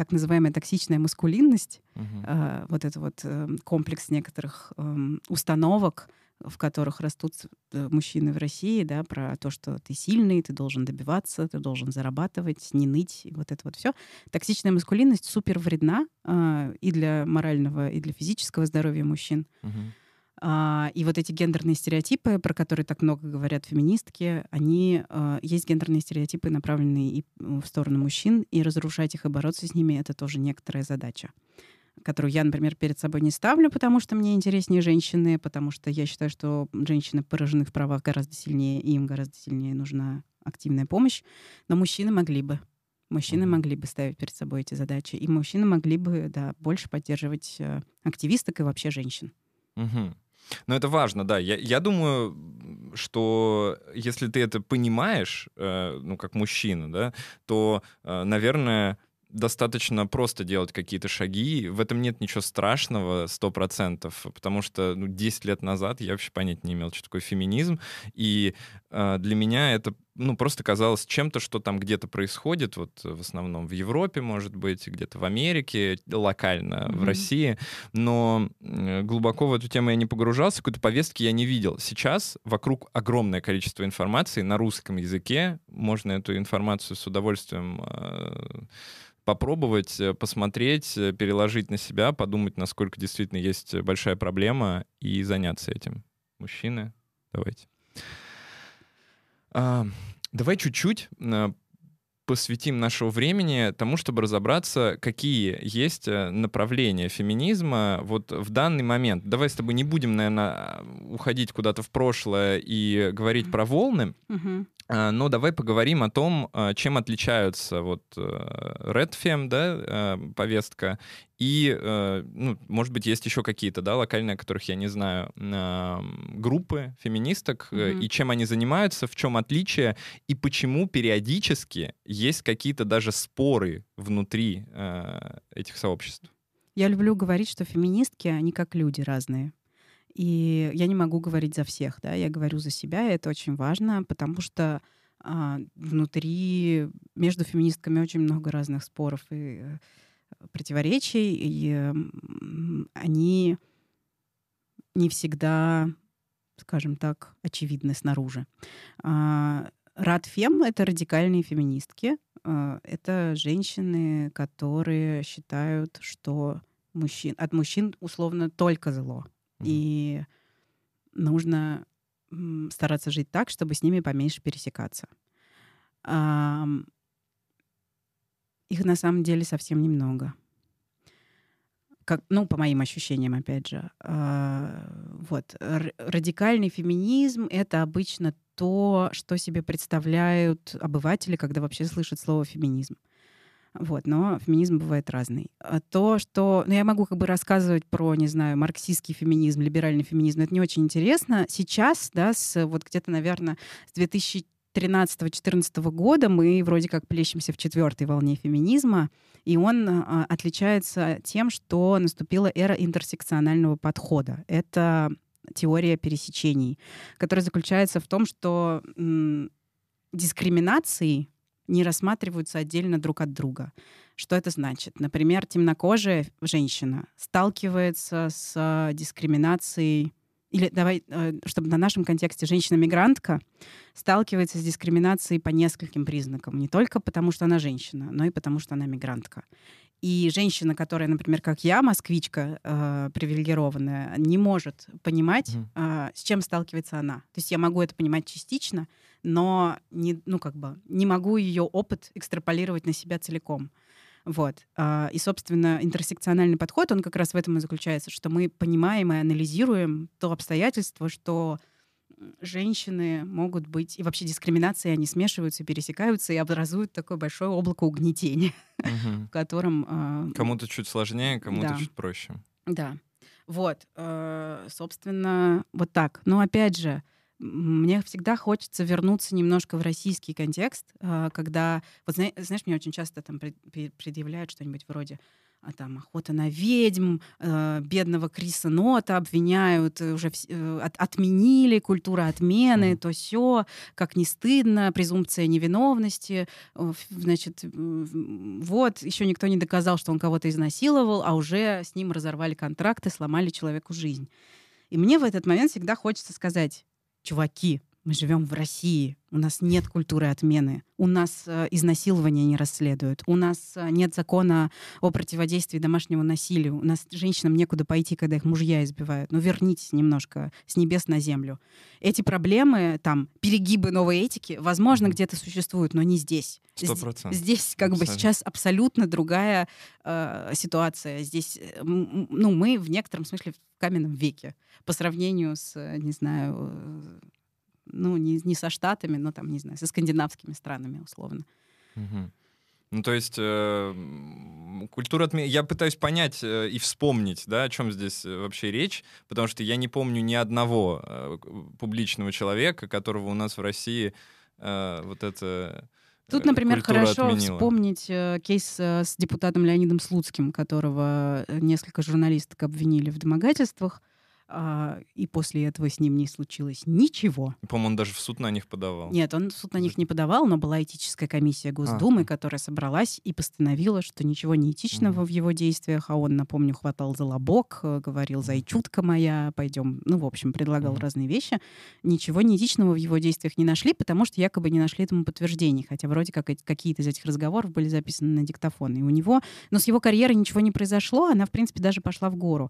так называемая токсичная маскулинность Мгм. э, вот это вот э, комплекс некоторых эм, установок, в которых растут э, мужчины в России, да, про то, что ты сильный, ты должен добиваться, ты должен зарабатывать, не ныть, и вот это вот все. Токсичная маскулинность супер вредна э, и для морального, и для физического здоровья мужчин. Мгм. А, и вот эти гендерные стереотипы, про которые так много говорят феминистки, они э, есть гендерные стереотипы, направленные и в сторону мужчин, и разрушать их и бороться с ними это тоже некоторая задача, которую я, например, перед собой не ставлю, потому что мне интереснее женщины, потому что я считаю, что женщины поражены в правах гораздо сильнее, и им гораздо сильнее нужна активная помощь. Но мужчины могли бы. Мужчины могли бы ставить перед собой эти задачи, и мужчины могли бы да, больше поддерживать э, активисток и вообще женщин. Мгм. Ну, это важно, да. Я, я думаю, что если ты это понимаешь, э, ну, как мужчина, да, то, э, наверное, достаточно просто делать какие-то шаги. В этом нет ничего страшного, сто процентов, потому что ну, 10 лет назад я вообще понять не имел, что такое феминизм, и э, для меня это ну, просто казалось чем-то, что там где-то происходит, вот в основном в Европе, может быть, где-то в Америке, локально в Мгм. России, но э, глубоко в эту тему я не погружался, какой-то повестки я не видел. Сейчас вокруг огромное количество информации на русском языке, можно эту информацию с удовольствием э, попробовать, э, посмотреть, э, переложить на себя, подумать, насколько действительно есть большая проблема и заняться этим. Мужчины, давайте. А, давай чуть-чуть а, посвятим нашего времени тому, чтобы разобраться, какие есть э, направления феминизма вот в данный момент. Давай с тобой не будем, наверное, уходить куда-то в прошлое и говорить про волны, а, Но давай поговорим о том, чем отличаются вот э, Red Fem, да, э, повестка, и, э, ну, может быть, есть еще какие-то, да, локальные, о которых я не знаю, группы феминисток, Мгм. и чем они занимаются, в чем отличие, и почему периодически есть какие-то даже споры внутри э, этих сообществ. Я люблю говорить, что феминистки, они как люди разные. И я не могу говорить за всех, да, я говорю за себя, и это очень важно, потому что а, внутри между феминистками очень много разных споров и противоречий, и они не всегда, скажем так, очевидны снаружи. А, Радфем — это радикальные феминистки. А, это женщины, которые считают, что мужчин, от мужчин условно только зло. Mm-hmm. И нужно стараться жить так, чтобы с ними поменьше пересекаться. Их на самом деле совсем немного. Как, ну, по моим ощущениям, опять же. А, вот. Радикальный феминизм — это обычно то, что себе представляют обыватели, когда вообще слышат слово «феминизм». Вот, но феминизм бывает разный. А то, что... Ну, я могу как бы рассказывать про, не знаю, марксистский феминизм, либеральный феминизм, это не очень интересно. Сейчас, да, с вот где-то, наверное, с 2000 13-14 года мы вроде как плещемся в четвертой волне феминизма, и он а, отличается тем, что наступила эра интерсекционального подхода. Это теория пересечений, которая заключается в том, что м, дискриминации не рассматриваются отдельно друг от друга. Что это значит? Например, темнокожая женщина сталкивается с дискриминацией или давай, э, чтобы на нашем контексте женщина-мигрантка сталкивается с дискриминацией по нескольким признакам. Не только потому, что она женщина, но и потому, что она мигрантка. И женщина, которая, например, как я, москвичка э, привилегированная, не может понимать, э, с чем сталкивается она. То есть я могу это понимать частично, но не, ну, как бы, не могу ее опыт экстраполировать на себя целиком. Вот. А, и, собственно, интерсекциональный подход, он как раз в этом и заключается, что мы понимаем и анализируем то обстоятельство, что женщины могут быть, и вообще дискриминации, они смешиваются, пересекаются и образуют такое большое облако угнетения, в котором... А, кому-то чуть сложнее, кому-то чуть проще. Да. Вот. А, собственно, вот так. Но опять же, мне всегда хочется вернуться немножко в российский контекст, а, когда, вот знаешь, мне очень часто там предъявляют что-нибудь вроде а там охота на ведьм, э, бедного Криса Нота обвиняют, э, уже э, от, отменили культура отмены, mm. то все, как не стыдно, презумпция невиновности, э, значит, вот, еще никто не доказал, что он кого-то изнасиловал, а уже с ним разорвали контракты, сломали человеку жизнь. И мне в этот момент всегда хочется сказать, чуваки, мы живем в России, у нас нет культуры отмены, у нас э, изнасилования не расследуют, у нас э, нет закона о противодействии домашнему насилию, у нас женщинам некуда пойти, когда их мужья избивают. Ну вернитесь немножко с небес на землю. Эти проблемы, там, перегибы новой этики, возможно, где-то существуют, но не здесь. 100%. Здесь как бы сейчас абсолютно другая э, ситуация. Здесь, э, ну, мы в некотором смысле в каменном веке по сравнению с, не знаю, ну, не, не со Штатами, но там, не знаю, со скандинавскими странами, условно. Угу. Ну, то есть э, культура отмены... Я пытаюсь понять э, и вспомнить, да, о чем здесь э, вообще речь, потому что я не помню ни одного э, публичного человека, которого у нас в России э, вот это... Э, Тут, например, хорошо отменила. вспомнить э, кейс э, с депутатом Леонидом Слуцким, которого э, несколько журналисток обвинили в домогательствах. А, и после этого с ним не случилось ничего. По-моему, он даже в суд на них подавал. Нет, он в суд на них не подавал, но была этическая комиссия Госдумы, а. которая собралась и постановила, что ничего неэтичного mm. в его действиях, а он, напомню, хватал за лобок, э, говорил «зайчутка моя, пойдем», ну, в общем, предлагал mm. разные вещи. Ничего неэтичного в его действиях не нашли, потому что якобы не нашли этому подтверждений, хотя вроде как какие-то из этих разговоров были записаны на диктофон. И у него, но с его карьерой ничего не произошло, она, в принципе, даже пошла в гору.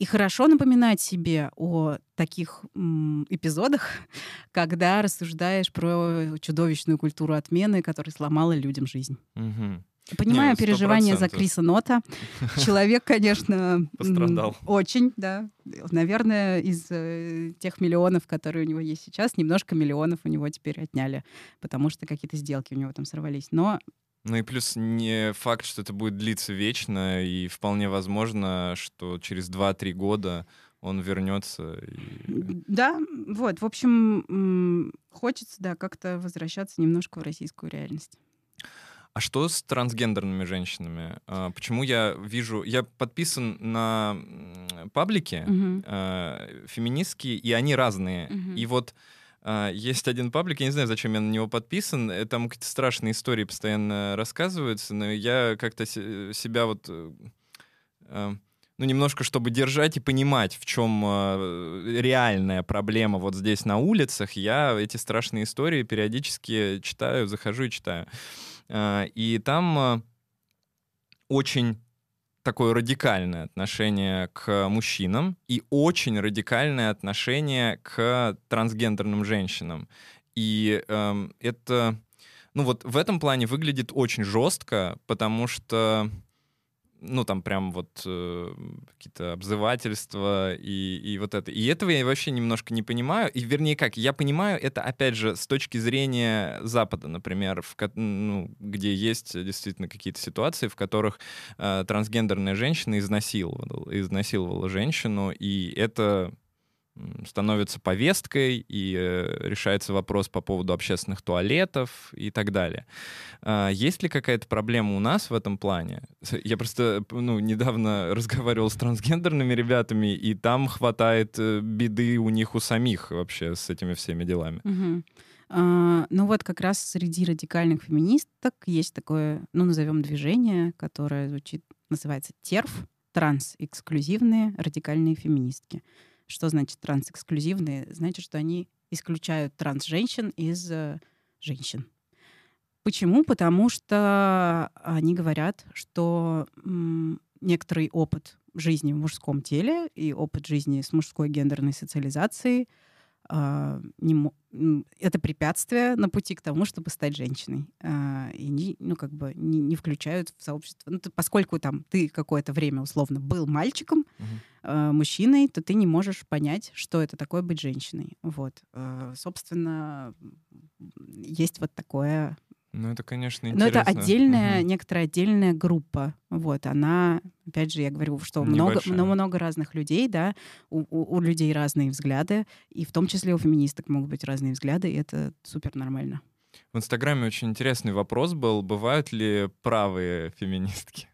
И хорошо напоминать себе о таких м, эпизодах, когда рассуждаешь про чудовищную культуру отмены, которая сломала людям жизнь. Угу. Понимаю Не, переживания за Криса Нота. Человек, конечно, пострадал. Очень, да. Наверное, из э, тех миллионов, которые у него есть сейчас, немножко миллионов у него теперь отняли, потому что какие-то сделки у него там сорвались. Но ну и плюс не факт, что это будет длиться вечно, и вполне возможно, что через 2-3 года он вернется. И... Да, вот, в общем, хочется, да, как-то возвращаться немножко в российскую реальность. А что с трансгендерными женщинами? А, почему я вижу... Я подписан на паблики угу. феминистские, и они разные. Угу. И вот есть один паблик, я не знаю, зачем я на него подписан, э, там какие-то страшные истории постоянно рассказываются, но я как-то себя вот... Uh, ну, немножко, чтобы держать и понимать, в чем э, реальная проблема вот здесь на улицах, я эти страшные истории периодически читаю, захожу и читаю. Э, и там э, очень такое радикальное отношение к мужчинам и очень радикальное отношение к трансгендерным женщинам. И э, это, ну вот в этом плане выглядит очень жестко, потому что ну, там прям вот э, какие-то обзывательства и, и вот это. И этого я вообще немножко не понимаю. И вернее как, я понимаю это, опять же, с точки зрения Запада, например, в, ну, где есть действительно какие-то ситуации, в которых э, трансгендерная женщина изнасиловала, изнасиловала женщину, и это становится повесткой, и э, решается вопрос по поводу общественных туалетов и так далее. А, есть ли какая-то проблема у нас в этом плане? Я просто ну, недавно разговаривал с трансгендерными ребятами, и там хватает э, беды у них у самих вообще с этими всеми делами. А, ну вот как раз среди радикальных феминисток есть такое, ну назовем движение, которое звучит, называется ТЕРФ, транс-эксклюзивные радикальные феминистки. Что значит трансэксклюзивные? Значит, что они исключают транс-женщин из э, женщин. Почему? Потому что они говорят, что м, некоторый опыт жизни в мужском теле и опыт жизни с мужской гендерной социализацией не, это препятствие на пути к тому, чтобы стать женщиной. А, и не, ну, как бы не, не включают в сообщество. Ну, ты, поскольку там ты какое-то время условно был мальчиком, угу. мужчиной, то ты не можешь понять, что это такое быть женщиной. Вот. Собственно, есть вот такое ну, это, конечно, интересно. Но это отдельная, угу. некоторая отдельная группа. Вот, она, опять же, я говорю, что много, много разных людей, да, у, у, у людей разные взгляды, и в том числе у феминисток могут быть разные взгляды, и это супер нормально. В Инстаграме очень интересный вопрос был, бывают ли правые феминистки?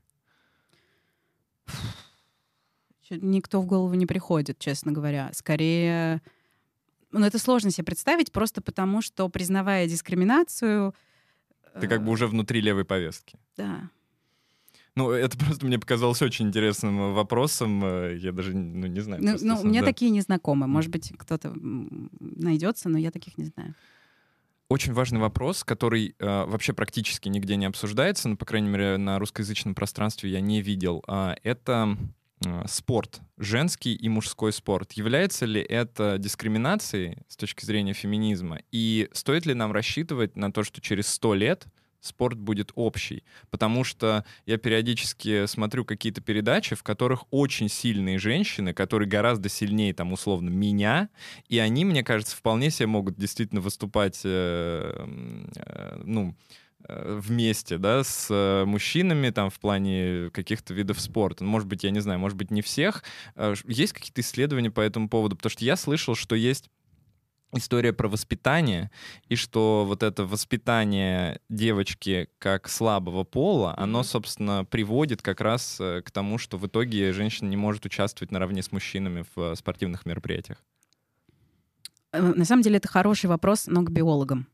Никто в голову не приходит, честно говоря. Скорее, ну, это сложно себе представить, просто потому что, признавая дискриминацию, ты как бы уже внутри левой повестки. Да. Ну, это просто мне показалось очень интересным вопросом. Э, я даже ну, не знаю. Ну, ну у меня да. такие не знакомы. Может быть, кто-то найдется, но я таких не знаю. Очень важный вопрос, который э, вообще практически нигде не обсуждается, ну, по крайней мере, на русскоязычном пространстве я не видел. Э, это Э, спорт, женский и мужской спорт. Является ли это дискриминацией с точки зрения феминизма? И стоит ли нам рассчитывать на то, что через сто лет спорт будет общий. Потому что я периодически смотрю какие-то передачи, в которых очень сильные женщины, которые гораздо сильнее, там, условно, меня, и они, мне кажется, вполне себе могут действительно выступать, э, э, ну, Э, вместе, да, с э, мужчинами там в плане каких-то видов спорта. Ну, может быть, я не знаю, может быть, не всех. Э, есть какие-то исследования по этому поводу? Потому что я слышал, что есть история про воспитание, и что вот это воспитание девочки как слабого пола, оно, собственно, приводит как раз к тому, что в итоге женщина не может участвовать наравне с мужчинами в спортивных мероприятиях. Э, на самом деле это хороший вопрос, но к биологам.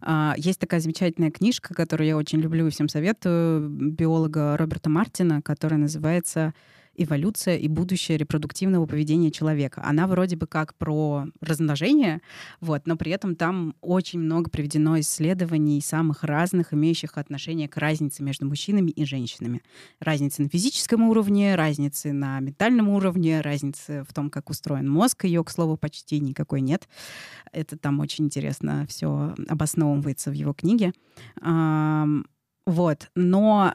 А, есть такая замечательная книжка, которую я очень люблю и всем советую, биолога Роберта Мартина, которая называется эволюция и будущее репродуктивного поведения человека. Она вроде бы как про размножение, вот, но при этом там очень много приведено исследований самых разных, имеющих отношение к разнице между мужчинами и женщинами. Разницы на физическом уровне, разницы на ментальном уровне, разницы в том, как устроен мозг. Ее, к слову, почти никакой нет. Это там очень интересно все обосновывается в его книге. Вот. Но,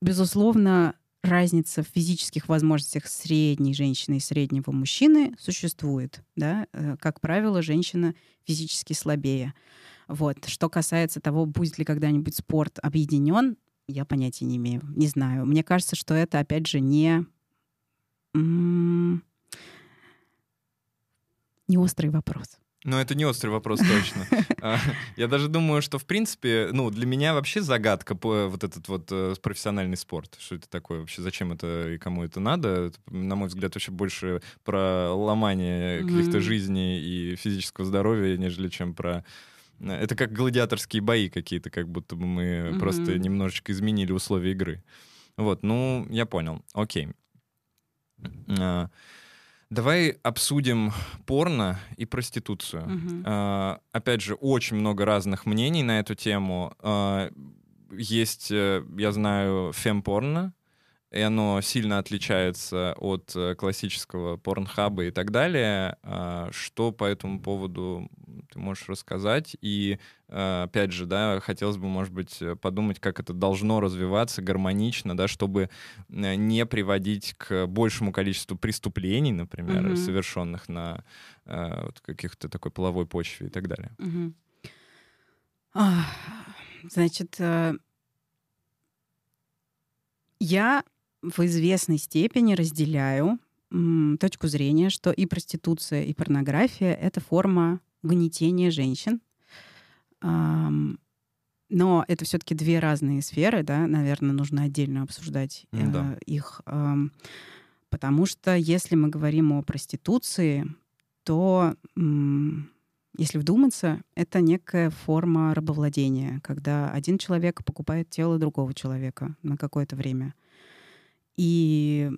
безусловно, разница в физических возможностях средней женщины и среднего мужчины существует. Да? Э, как правило, женщина физически слабее. Вот. Что касается того, будет ли когда-нибудь спорт объединен, я понятия не имею. Не знаю. Мне кажется, что это, опять же, не... Не острый вопрос. Ну, это не острый вопрос точно. А, я даже думаю, что, в принципе, ну, для меня вообще загадка по вот этот вот э, профессиональный спорт. Что это такое вообще? Зачем это и кому это надо? на мой взгляд, вообще больше про ломание каких-то жизней и физического здоровья, нежели чем про э, это как гладиаторские бои какие-то, как будто бы мы просто немножечко изменили условия игры. Вот, ну, я понял. Окей. А, Давай обсудим порно и проституцию. Мгм. А, опять же, очень много разных мнений на эту тему. А, есть, э, я знаю, фемпорно, и оно сильно отличается от э, классического порнхаба и так далее. А, Что по этому поводу ты можешь рассказать? И, э, опять же, да, хотелось бы, может быть, э, подумать, как это должно развиваться гармонично, да, чтобы э, не приводить к большему количеству преступлений, например, Мгм. совершенных на вот каких-то такой половой почве и так далее. А, Значит, я в известной степени разделяю точку зрения, что и проституция, и порнография — это форма гнетения женщин. Но это все-таки две разные сферы, да, наверное, нужно отдельно обсуждать э, да. их. Потому что если мы говорим о проституции, то если вдуматься, это некая форма рабовладения, когда один человек покупает тело другого человека на какое-то время. И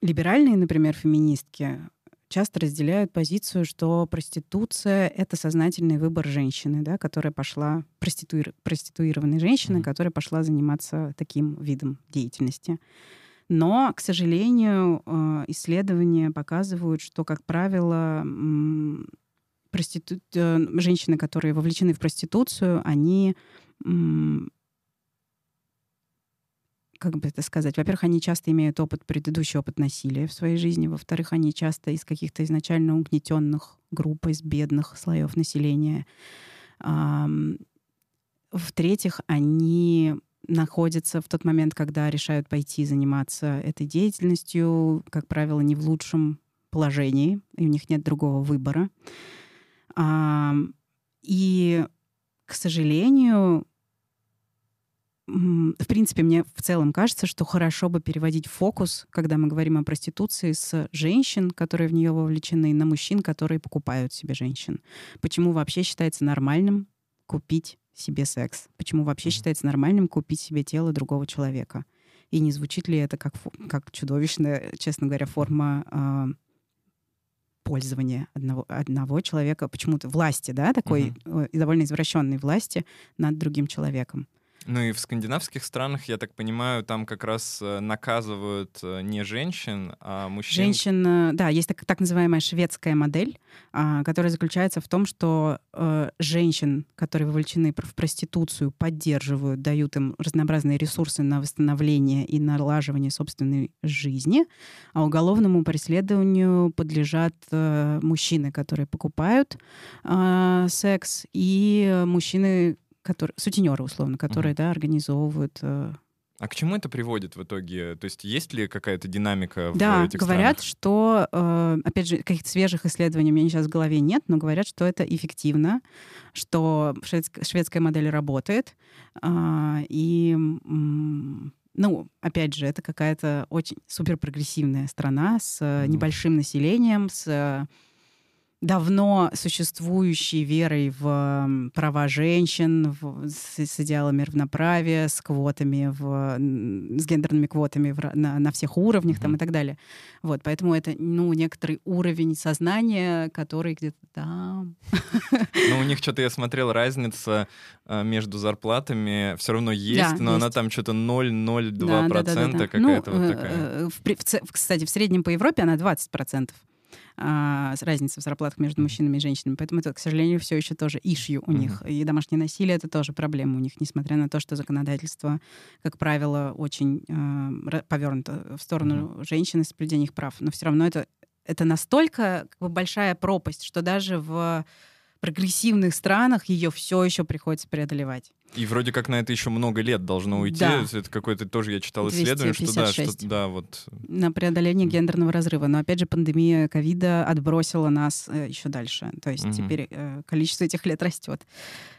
либеральные, например, феминистки часто разделяют позицию, что проституция — это сознательный выбор женщины, да, которая пошла, проституир- проституированной женщины, Мгм. которая пошла заниматься таким видом деятельности. Но, к сожалению, э, исследования показывают, что, как правило, проститу- э, женщины, которые вовлечены в проституцию, они, как бы это сказать, во-первых, они часто имеют опыт, предыдущий опыт насилия в своей жизни, во-вторых, они часто из каких-то изначально угнетенных групп, из бедных слоев населения. В-третьих, они находятся в тот момент, когда решают пойти заниматься этой деятельностью, как правило, не в лучшем положении, и у них нет другого выбора. И, к сожалению, в принципе, мне в целом кажется, что хорошо бы переводить фокус, когда мы говорим о проституции, с женщин, которые в нее вовлечены, на мужчин, которые покупают себе женщин. Почему вообще считается нормальным купить себе секс? Почему вообще считается нормальным купить себе тело другого человека? И не звучит ли это как, как чудовищная, честно говоря, форма а, пользования одного, одного человека, почему-то власти, да, такой э, и довольно извращенной власти над другим человеком? Ну и в скандинавских странах, я так понимаю, там как раз э, наказывают э, не женщин, а мужчин. Женщин, э, да, есть так, так называемая шведская модель, а, которая заключается в том, что женщин, которые вовлечены в проституцию, поддерживают, дают им разнообразные ресурсы на восстановление и налаживание собственной жизни, а уголовному преследованию подлежат мужчины, которые покупают э, секс, и мужчины, которые, сутенеры, условно, которые Мгм. да, организовывают э, А к чему это приводит в итоге? То есть есть ли какая-то динамика в Да, этих говорят, странах? что, э, опять же, каких-то свежих исследований у меня сейчас в голове нет, но говорят, что это эффективно, что шведск- шведская модель работает. а, И, ну, опять же, это какая-то очень суперпрогрессивная страна с э, небольшим населением, с давно существующей верой в права женщин, в- с, с идеалами равноправия, с квотами, в, с гендерными квотами в на, на всех уровнях там, Мгм. и так далее. Вот, поэтому это ну, некоторый уровень сознания, который где-то там. Ну, у них что-то, я смотрел, разница э, между зарплатами все равно есть, но она есть. там что-то 0,02% Да, да, да, да, да. какая-то Ну, вот э, такая. э, в в- кстати, в среднем по Европе она 20%. А, разница в зарплатах между мужчинами и женщинами. Поэтому это, к сожалению, все еще тоже ишью у Мгм. них. И домашнее насилие это тоже проблема у них, несмотря на то, что законодательство, как правило, очень повернуто в сторону женщин и соблюдения их прав. Но все равно это, это настолько как бы, большая пропасть, что даже в прогрессивных странах ее все еще приходится преодолевать. И вроде как на это еще много лет должно уйти. Да. Это какое-то тоже я читал исследование, что да, что 256. да, вот. на преодоление гендерного разрыва. Но опять же, пандемия ковида отбросила нас э, еще дальше. То есть Мгм. теперь э, количество этих лет растет.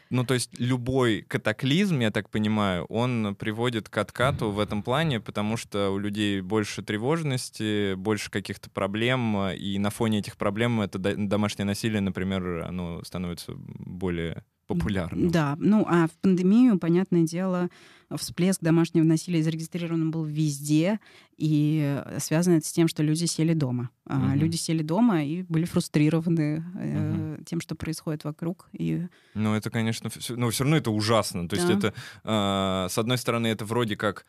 Ну, то есть любой катаклизм, я так понимаю, он приводит к откату в этом плане, потому что у людей больше тревожности, больше каких-то проблем, и на фоне этих проблем это до- домашнее насилие, например, оно становится более популярным. Да, ну а в пандемию, понятное дело, всплеск домашнего насилия зарегистрирован был везде, и связано это с тем, что люди сели дома. Угу. Люди сели дома и были фрустрированы э, тем, что происходит вокруг. И... Ну, это, конечно, но все равно это ужасно. То да. есть это, э, с одной стороны, это вроде как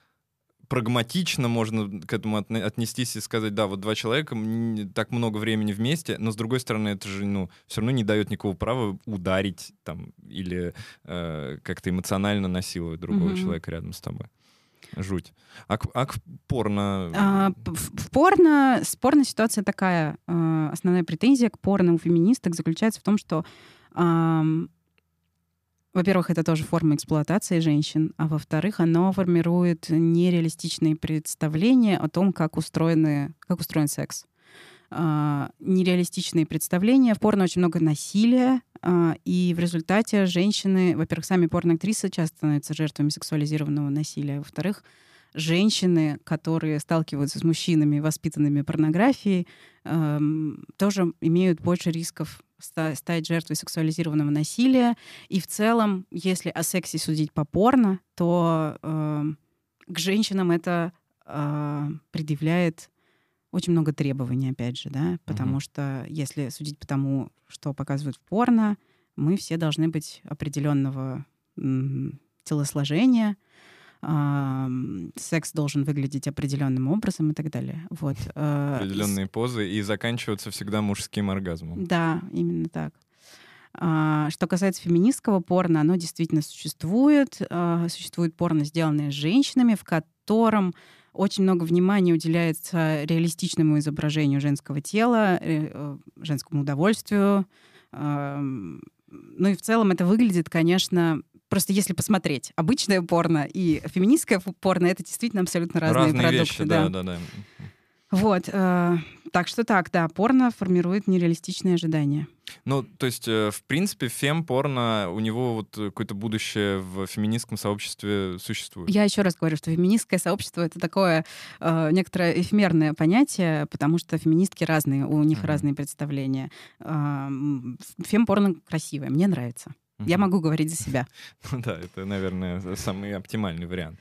прагматично можно к этому отнестись и сказать, да, вот два человека так много времени вместе, но с другой стороны это же, ну, все равно не дает никакого права ударить там или э, как-то эмоционально насиловать другого mm-hmm. человека рядом с тобой. Жуть. А, а к порно? А, в, порно, спорная ситуация такая. Э, основная претензия к порно у феминисток заключается в том, что во-первых, это тоже форма эксплуатации женщин, а во-вторых, оно формирует нереалистичные представления о том, как, устроены, как устроен секс. Uh, нереалистичные представления. В порно очень много насилия, uh, и в результате женщины, во-первых, сами порноактрисы часто становятся жертвами сексуализированного насилия, во-вторых, женщины, которые сталкиваются с мужчинами, воспитанными порнографией, uh, тоже имеют больше рисков стать жертвой сексуализированного насилия. И в целом, если о сексе судить по порно, то э, к женщинам это э, предъявляет очень много требований, опять же, да, потому угу. что если судить по тому, что показывают в порно, мы все должны быть определенного м, телосложения, секс должен выглядеть определенным образом и так далее. Вот. Э, Определенные позы и заканчиваться всегда мужским оргазмом. Да, именно так. А, что касается феминистского порно, оно действительно существует. А, существует порно, сделанное женщинами, в котором очень много внимания уделяется реалистичному изображению женского тела, э, э, женскому удовольствию. Ну и в целом это выглядит, конечно, Просто если посмотреть, обычное порно и феминистское порно — это действительно абсолютно разные, разные продукты. Вещи, да, да, да. Вот. Э, так что так, да, порно формирует нереалистичные ожидания. Ну, то есть, э, в принципе, фем-порно, у него вот какое-то будущее в феминистском сообществе существует. Я еще раз говорю, что феминистское сообщество — это такое э, некоторое эфемерное понятие, потому что феминистки разные, у них mm-hmm. разные представления. Э, фем-порно красивое, мне нравится. Я могу говорить за себя. Ну да, это, наверное, самый оптимальный вариант.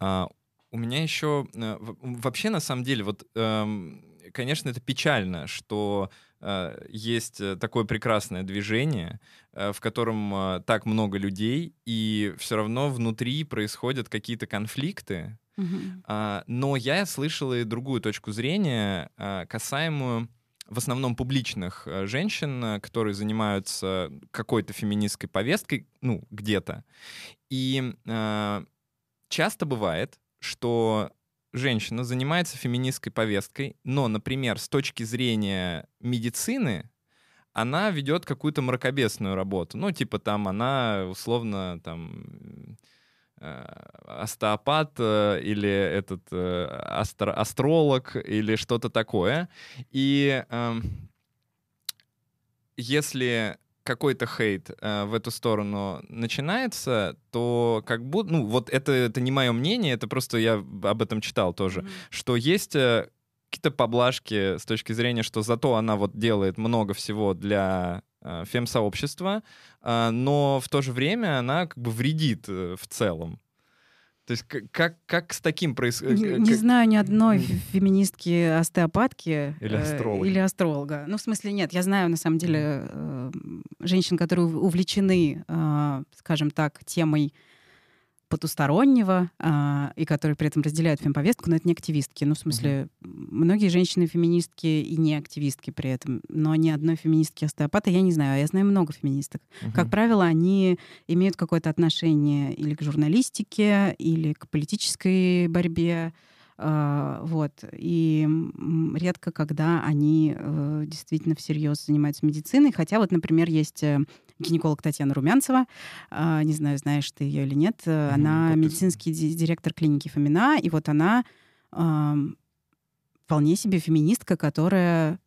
А, у меня еще э, вообще на самом деле вот, эм, конечно, это печально, что э, есть такое прекрасное движение, э, в котором так много людей, и все равно внутри происходят какие-то конфликты. Uh-huh. Но я слышал и другую точку зрения, касаемую в основном публичных э, женщин, э, которые занимаются какой-то феминистской повесткой, ну, где-то. И э, часто бывает, что женщина занимается феминистской повесткой, но, например, с точки зрения медицины, она ведет какую-то мракобесную работу. Ну, типа там она условно там остеопат э, или этот э, астро астролог или что-то такое. И эм, если какой-то хейт э, в эту сторону начинается, то как будто, ну вот это, это не мое мнение, это просто я об этом читал тоже, mm-hmm. что есть э, какие-то поблажки с точки зрения, что зато она вот делает много всего для э, фем-сообщества, э, но в то же время она как бы вредит э, в целом. То есть как, как с таким происходит? Не, не знаю ни одной феминистки-остеопатки или, астролога. или астролога. Ну, в смысле, нет. Я знаю, на самом деле, э, женщин, которые увлечены, э, скажем так, темой потустороннего, а, и которые при этом разделяют фемповестку, но это не активистки. Ну, в смысле, mm-hmm. многие женщины-феминистки и не активистки при этом, но ни одной феминистки-остеопата я не знаю. А я знаю много феминисток. Mm-hmm. Как правило, они имеют какое-то отношение или к журналистике, или к политической борьбе, а, вот. И редко, когда они э, действительно всерьез занимаются медициной. Хотя вот, например, есть э, гинеколог Татьяна Румянцева. А, не знаю, знаешь ты ее или нет. Она медицинский директор клиники Фомина. И вот она вполне себе феминистка, которая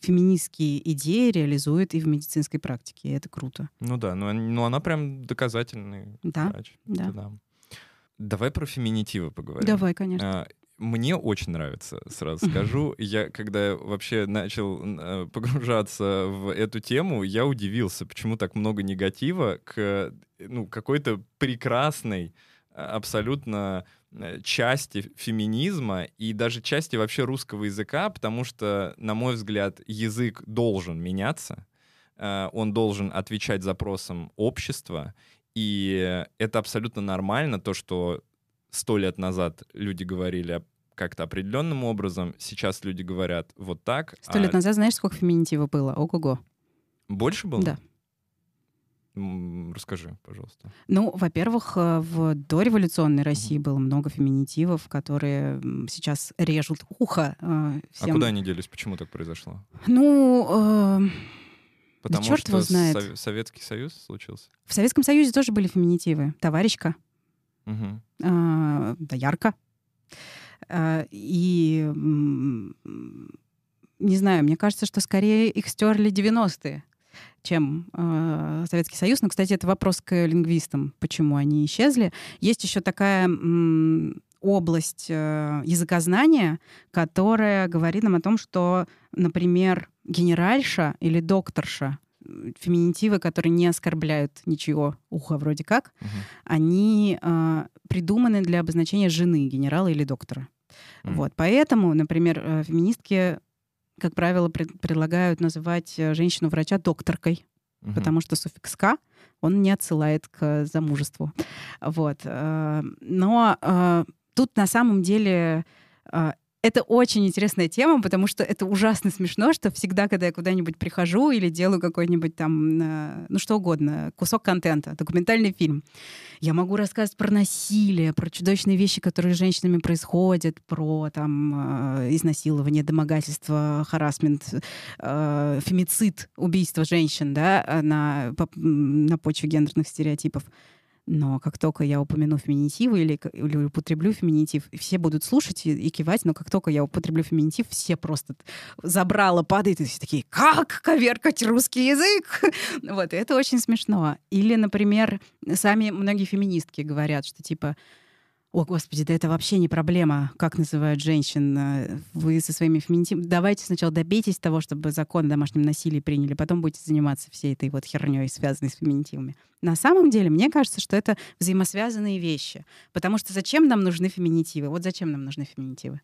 феминистские идеи реализует и в медицинской практике. И это круто. Ну да, но, но она прям доказательный да, врач. Да. да. Давай про феминитивы поговорим. Давай, конечно. Мне очень нравится, сразу скажу. Я, когда вообще начал э, погружаться в эту тему, я удивился, почему так много негатива к ну, какой-то прекрасной, а, абсолютно э, части феминизма и даже части вообще русского языка, потому что, на мой взгляд, язык должен меняться, э, он должен отвечать запросам общества, и это абсолютно нормально, то, что сто лет назад люди говорили как-то определенным образом, сейчас люди говорят вот так. Сто а... лет назад знаешь, сколько феминитива было? Ого-го. Больше было? Да. Расскажи, пожалуйста. Ну, во-первых, э, в дореволюционной России угу. было много феминитивов, которые сейчас режут ухо. Э, всем. А куда они делись? Почему так произошло? Ну, э, Потому да черт что его знает. Сов- Советский Союз случился? В Советском Союзе тоже были феминитивы. Товарищка, угу. э, доярка. Э, и не знаю, мне кажется, что скорее их стерли 90-е чем э, Советский Союз. Но, кстати, это вопрос к лингвистам, почему они исчезли. Есть еще такая м, область э, языкознания, которая говорит нам о том, что, например, генеральша или докторша феминитивы, которые не оскорбляют ничего уха вроде как, угу. они э, придуманы для обозначения жены генерала или доктора. Угу. Вот, поэтому, например, э, феминистки как правило, пред, предлагают называть э, женщину-врача докторкой, угу. потому что суффикс «к» он не отсылает к замужеству. Вот. Э, но тут на самом деле это очень интересная тема, потому что это ужасно смешно, что всегда, когда я куда-нибудь прихожу или делаю какой-нибудь там, э, ну что угодно, кусок контента, документальный фильм, я могу рассказывать про насилие, про чудовищные вещи, которые с женщинами происходят, про там э, изнасилование, домогательство, харасмент, э, фемицид, убийство женщин, да, на, на почве гендерных стереотипов. Но как только я упомяну феминитивы или, или употреблю феминитив, все будут слушать и, и кивать, но как только я употреблю феминитив, все просто забрало, падает, и все такие, как коверкать русский язык? вот, это очень смешно. Или, например, сами многие феминистки говорят, что типа, о, господи, да это вообще не проблема, как называют женщин. Э, вы со своими феминитивами... Давайте сначала добейтесь того, чтобы закон о домашнем насилии приняли, потом будете заниматься всей этой вот херней, связанной с феминитивами. На самом деле, мне кажется, что это взаимосвязанные вещи. Потому что зачем нам нужны феминитивы? Вот зачем нам нужны феминитивы?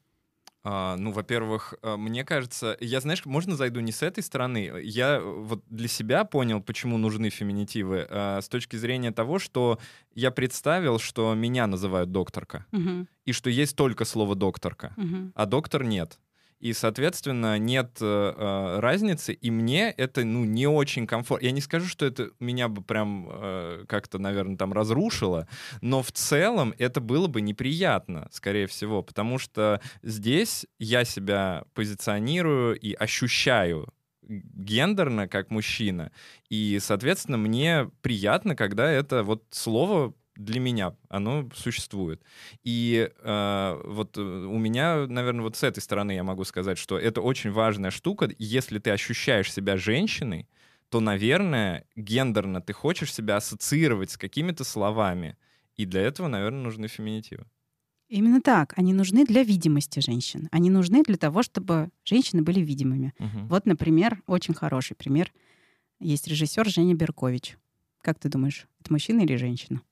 А, ну, во-первых, а, мне кажется, я, знаешь, можно зайду не с этой стороны. Я вот для себя понял, почему нужны феминитивы, а, с точки зрения того, что я представил, что меня называют докторка, угу. и что есть только слово докторка, угу. а доктор нет и, соответственно, нет э, разницы, и мне это, ну, не очень комфортно. Я не скажу, что это меня бы прям э, как-то, наверное, там разрушило, но в целом это было бы неприятно, скорее всего, потому что здесь я себя позиционирую и ощущаю гендерно как мужчина, и, соответственно, мне приятно, когда это вот слово для меня оно существует. И э, вот э, у меня, наверное, вот с этой стороны я могу сказать, что это очень важная штука. Если ты ощущаешь себя женщиной, то, наверное, гендерно ты хочешь себя ассоциировать с какими-то словами. И для этого, наверное, нужны феминитивы. Именно так. Они нужны для видимости женщин. Они нужны для того, чтобы женщины были видимыми. Угу. Вот, например, очень хороший пример. Есть режиссер Женя Беркович. Как ты думаешь, это мужчина или женщина?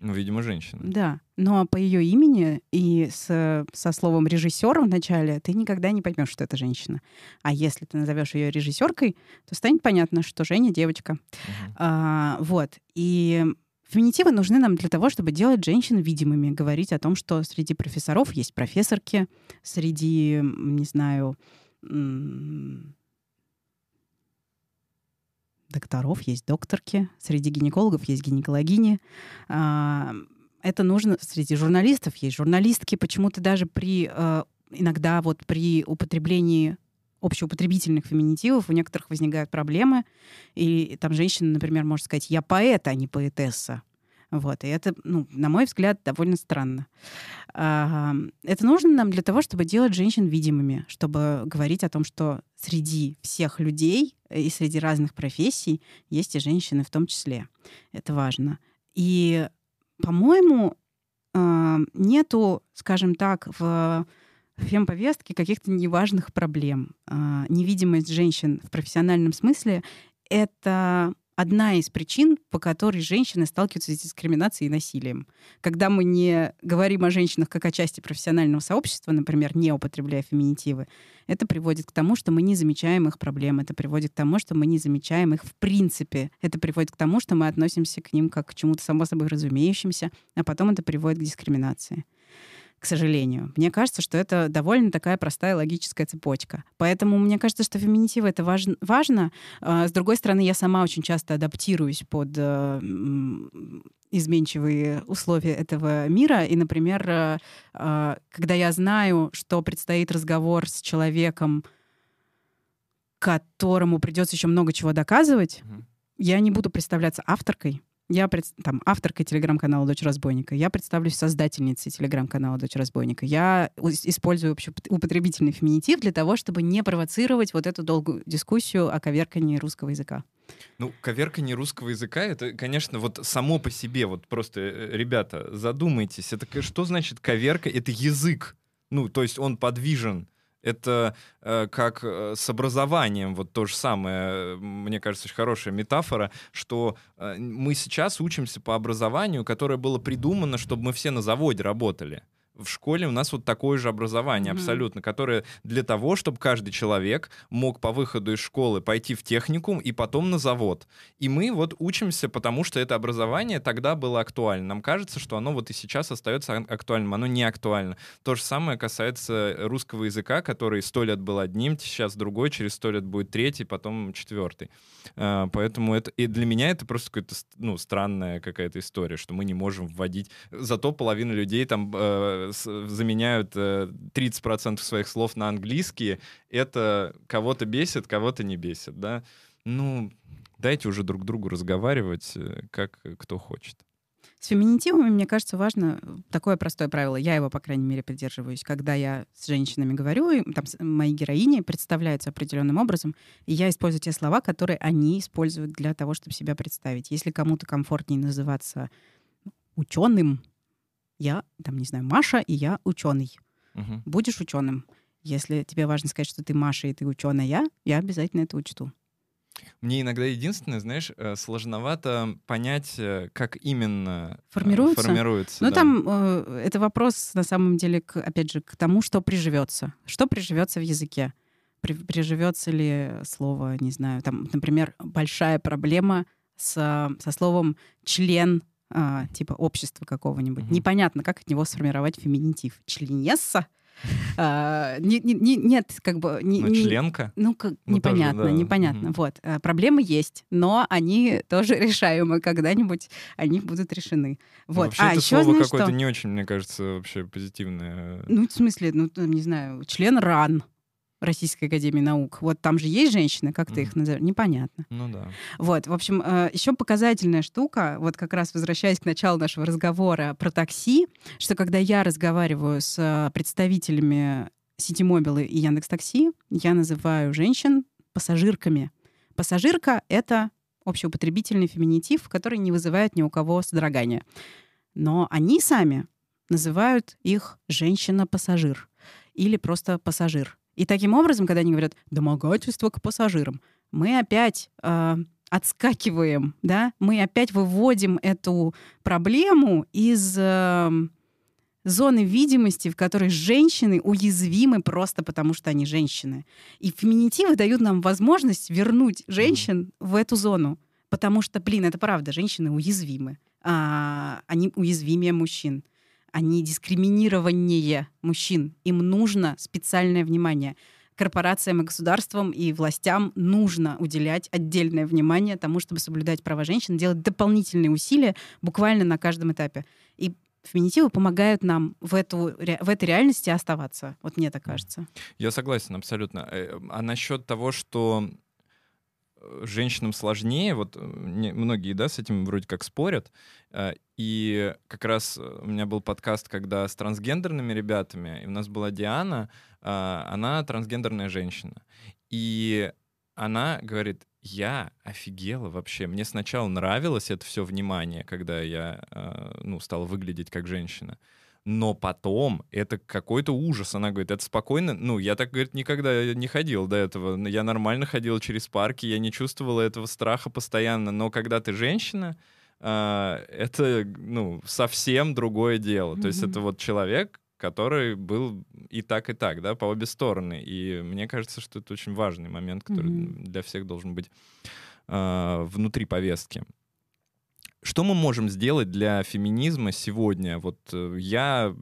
Ну, видимо, женщина. Да. Но по ее имени и с, со словом режиссер в начале ты никогда не поймешь, что это женщина. А если ты назовешь ее режиссеркой, то станет понятно, что Женя девочка. Uh-huh. А, вот. И феминитивы нужны нам для того, чтобы делать женщин видимыми, говорить о том, что среди профессоров есть профессорки, среди, не знаю, докторов, есть докторки, среди гинекологов есть гинекологини. А, это нужно среди журналистов есть журналистки. Почему-то даже при э, иногда вот при употреблении общеупотребительных феминитивов у некоторых возникают проблемы. И там женщина, например, может сказать, я поэт, а не поэтесса. Вот. И это, ну, на мой взгляд, довольно странно. Это нужно нам для того, чтобы делать женщин видимыми, чтобы говорить о том, что среди всех людей и среди разных профессий есть и женщины в том числе. Это важно. И, по-моему, э, нету, скажем так, в фемповестке каких-то неважных проблем. Э, невидимость женщин в профессиональном смысле — это одна из причин, по которой женщины сталкиваются с дискриминацией и насилием. Когда мы не говорим о женщинах как о части профессионального сообщества, например, не употребляя феминитивы, это приводит к тому, что мы не замечаем их проблем, это приводит к тому, что мы не замечаем их в принципе, это приводит к тому, что мы относимся к ним как к чему-то само собой разумеющимся, а потом это приводит к дискриминации к сожалению. Мне кажется, что это довольно такая простая логическая цепочка. Поэтому мне кажется, что феминитивы — это важ, важно. А, с другой стороны, я сама очень часто адаптируюсь под э, изменчивые условия этого мира. И, например, а, когда я знаю, что предстоит разговор с человеком, которому придется еще много чего доказывать, mm-hmm. я не буду представляться авторкой, я пред... там авторка телеграм-канала «Дочь разбойника», я представлюсь создательницей телеграм-канала «Дочь разбойника». Я использую употребительный феминитив для того, чтобы не провоцировать вот эту долгую дискуссию о коверкании русского языка. Ну, коверканье русского языка, это, конечно, вот само по себе, вот просто, э, ребята, задумайтесь, это что значит коверка? Это язык. Ну, то есть он подвижен это э, как э, с образованием, вот то же самое, мне кажется, очень хорошая метафора, что э, мы сейчас учимся по образованию, которое было придумано, чтобы мы все на заводе работали в школе у нас вот такое же образование mm-hmm. абсолютно, которое для того, чтобы каждый человек мог по выходу из школы пойти в техникум и потом на завод. И мы вот учимся, потому что это образование тогда было актуально. Нам кажется, что оно вот и сейчас остается актуальным. Оно не актуально. То же самое касается русского языка, который сто лет был одним, сейчас другой, через сто лет будет третий, потом четвертый. А, поэтому это и для меня это просто какая-то ну, странная какая-то история, что мы не можем вводить. Зато половина людей там э, заменяют 30% э, своих слов на английские, это кого-то бесит, кого-то не бесит, да. Ну, дайте уже друг другу разговаривать, э, как кто хочет. С феминитивами, мне кажется, важно такое простое правило. Я его, по крайней мере, придерживаюсь. Когда я с женщинами говорю, и, там мои героини представляются определенным образом, и я использую те слова, которые они используют для того, чтобы себя представить. Если кому-то комфортнее называться ученым, я, там, не знаю, Маша, и я ученый. Угу. Будешь ученым. Если тебе важно сказать, что ты Маша и ты ученая, я обязательно это учту. Мне иногда единственное, знаешь, э, сложновато понять, э, как именно э, формируется. формируется ну, да. там э, это вопрос, на самом деле, к, опять же, к тому, что приживется. Что приживется в языке? При, приживется ли слово, не знаю, там, например, большая проблема с, со словом член а, типа общества какого-нибудь. Угу. Непонятно, как от него сформировать феминитив. Членесса? А, не, не, нет, как бы... Не, ну, членка? Ну, как, ну, непонятно, тоже, да. непонятно. Угу. Вот. А, проблемы есть, но они тоже решаемы. Когда-нибудь они будут решены. Ну, вот. Вообще, а, это еще, слово какое-то не очень, мне кажется, вообще позитивное. Ну, в смысле, ну, не знаю, член РАН. Российской Академии Наук. Вот там же есть женщины, как ты mm. их назовешь? Непонятно. Ну да. Вот, в общем, э, еще показательная штука, вот как раз возвращаясь к началу нашего разговора про такси, что когда я разговариваю с э, представителями Сити Мобилы и Яндекс Такси, я называю женщин пассажирками. Пассажирка — это общеупотребительный феминитив, который не вызывает ни у кого содрогания. Но они сами называют их женщина-пассажир или просто пассажир. И таким образом, когда они говорят «домогательство к пассажирам», мы опять э, отскакиваем, да, мы опять выводим эту проблему из э, зоны видимости, в которой женщины уязвимы просто потому, что они женщины. И феминитивы дают нам возможность вернуть женщин в эту зону. Потому что, блин, это правда, женщины уязвимы. А, они уязвимее мужчин они дискриминирование мужчин. Им нужно специальное внимание. Корпорациям и государствам и властям нужно уделять отдельное внимание тому, чтобы соблюдать права женщин, делать дополнительные усилия буквально на каждом этапе. И феминитивы помогают нам в, эту, в этой реальности оставаться. Вот мне так кажется. Я согласен абсолютно. Э, а насчет того, что женщинам сложнее, вот э, не, многие, да, с этим вроде как спорят, э, и как раз у меня был подкаст, когда с трансгендерными ребятами, и у нас была Диана, она трансгендерная женщина, и она говорит, я офигела вообще. Мне сначала нравилось это все внимание, когда я э, ну, стала выглядеть как женщина. Но потом это какой-то ужас. Она говорит, это спокойно. Ну, я так, говорит, никогда не ходил до этого. Я нормально ходила через парки, я не чувствовала этого страха постоянно. Но когда ты женщина, э, это, ну, совсем другое дело. Mm-hmm. То есть это вот человек, который был и так, и так, да, по обе стороны. И мне кажется, что это очень важный момент, который mm-hmm. для всех должен быть э, внутри повестки. Что мы можем сделать для феминизма сегодня? Вот э, я,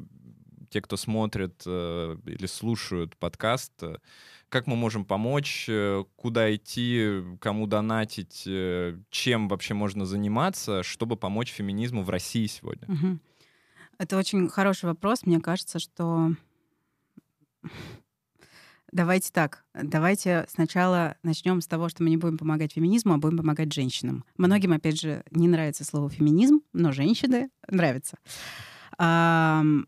те, кто смотрит э, или слушают подкаст, э, как мы можем помочь, куда идти, кому донатить, чем вообще можно заниматься, чтобы помочь феминизму в России сегодня? Это очень хороший вопрос. Мне кажется, что... Давайте так. Давайте сначала начнем с того, что мы не будем помогать феминизму, а будем помогать женщинам. Многим, опять же, не нравится слово феминизм, но женщины нравятся. Можно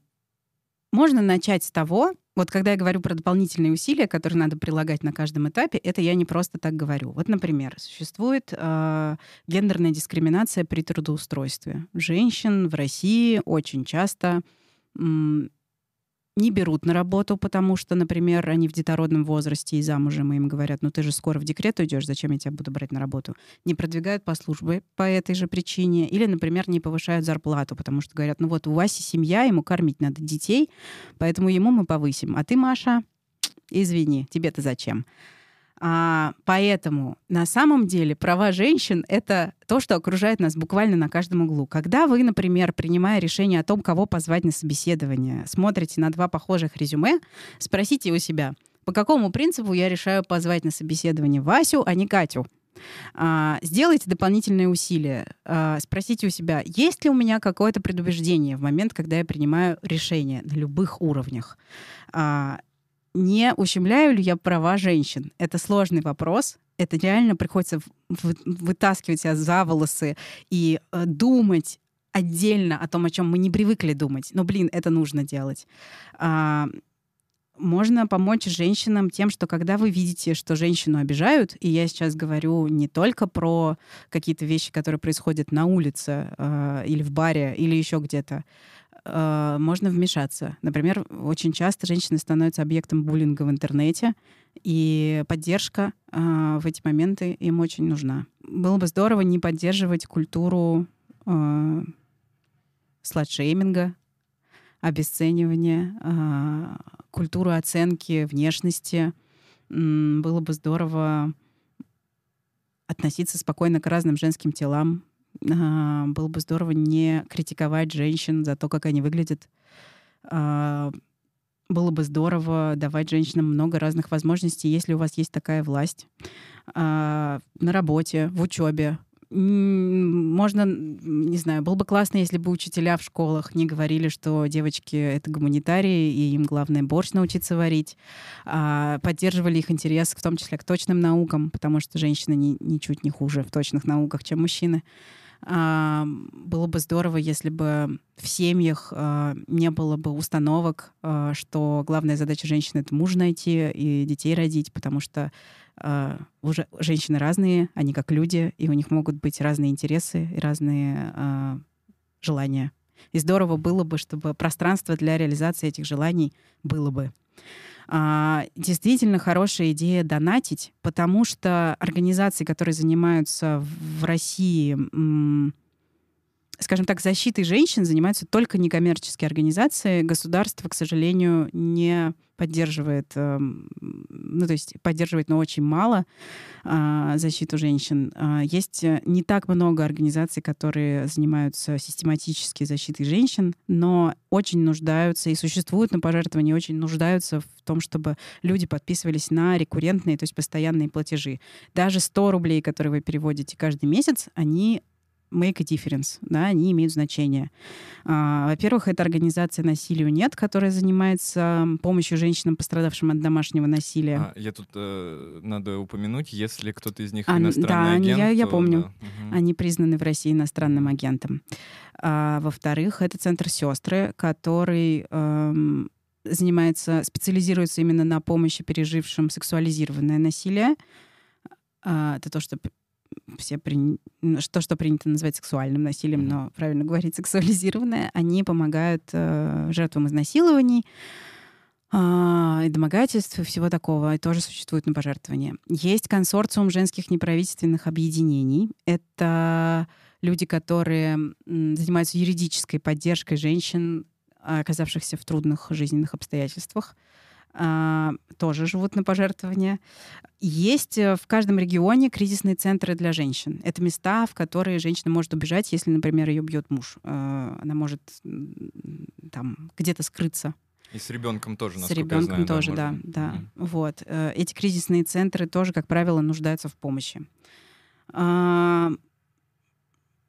начать с того, вот когда я говорю про дополнительные усилия, которые надо прилагать на каждом этапе, это я не просто так говорю. Вот, например, существует э, гендерная дискриминация при трудоустройстве. Женщин в России очень часто не берут на работу, потому что, например, они в детородном возрасте и замужем, и им говорят, ну ты же скоро в декрет уйдешь, зачем я тебя буду брать на работу? Не продвигают по службе по этой же причине. Или, например, не повышают зарплату, потому что говорят, ну вот у Васи семья, ему кормить надо детей, поэтому ему мы повысим. А ты, Маша, извини, тебе-то зачем? А, поэтому на самом деле права женщин — это то, что окружает нас буквально на каждом углу. Когда вы, например, принимая решение о том, кого позвать на собеседование, смотрите на два похожих резюме, спросите у себя, по какому принципу я решаю позвать на собеседование Васю, а не Катю? А, сделайте дополнительные усилия. А, спросите у себя, есть ли у меня какое-то предубеждение в момент, когда я принимаю решение на любых уровнях. А, не ущемляю ли я права женщин? Это сложный вопрос. Это реально приходится вытаскивать себя за волосы и э, думать отдельно о том, о чем мы не привыкли думать. Но, блин, это нужно делать. А, можно помочь женщинам тем, что когда вы видите, что женщину обижают, и я сейчас говорю не только про какие-то вещи, которые происходят на улице э, или в баре или еще где-то, э, можно вмешаться. Например, очень часто женщины становятся объектом буллинга в интернете, и поддержка э, в эти моменты им очень нужна. Было бы здорово не поддерживать культуру э, сладшейминга, обесценивания, э, культуру оценки внешности. Было бы здорово относиться спокойно к разным женским телам, а, было бы здорово не критиковать женщин за то, как они выглядят. А, было бы здорово давать женщинам много разных возможностей, если у вас есть такая власть. А, на работе, в учебе, можно, не знаю, было бы классно, если бы учителя в школах не говорили, что девочки — это гуманитарии, и им главное борщ научиться варить, а поддерживали их интерес, в том числе к точным наукам, потому что женщины не, ничуть не хуже в точных науках, чем мужчины. А, было бы здорово, если бы в семьях а, не было бы установок, а, что главная задача женщины — это муж найти и детей родить, потому что уже женщины разные, они как люди, и у них могут быть разные интересы и разные желания. И здорово было бы, чтобы пространство для реализации этих желаний было бы. А, действительно хорошая идея донатить, потому что организации, которые занимаются в России скажем так, защитой женщин занимаются только некоммерческие организации. Государство, к сожалению, не поддерживает, эм, ну, то есть поддерживает, но очень мало а, защиту женщин. А, есть э, не так много организаций, которые занимаются систематически защитой женщин, но очень нуждаются и существуют на пожертвования, очень нуждаются в том, чтобы люди подписывались на рекуррентные, то есть постоянные платежи. Даже 100 рублей, которые вы переводите каждый месяц, они make a difference, да, они имеют значение. А, во-первых, это организация «Насилию нет», которая занимается помощью женщинам, пострадавшим от домашнего насилия. А, я тут э, надо упомянуть, если кто-то из них а, иностранный да, агент. Я, я помню. Да. Угу. Они признаны в России иностранным агентом. А, во-вторых, это центр «Сестры», который эм, занимается, специализируется именно на помощи пережившим сексуализированное насилие. А, это то, что все при... то, что принято называть сексуальным насилием, но правильно говорить сексуализированное, они помогают э, жертвам изнасилований э, и домогательств и всего такого, и тоже существуют на пожертвования. Есть консорциум женских неправительственных объединений. Это люди, которые занимаются юридической поддержкой женщин, оказавшихся в трудных жизненных обстоятельствах. А, тоже живут на пожертвования. Есть э, в каждом регионе кризисные центры для женщин. Это места, в которые женщина может убежать, если, например, ее бьет муж. Э, она может там где-то скрыться. И с ребенком тоже, С ребенком знаю, тоже, да, да, да. Mm-hmm. Вот. Э, эти кризисные центры тоже, как правило, нуждаются в помощи.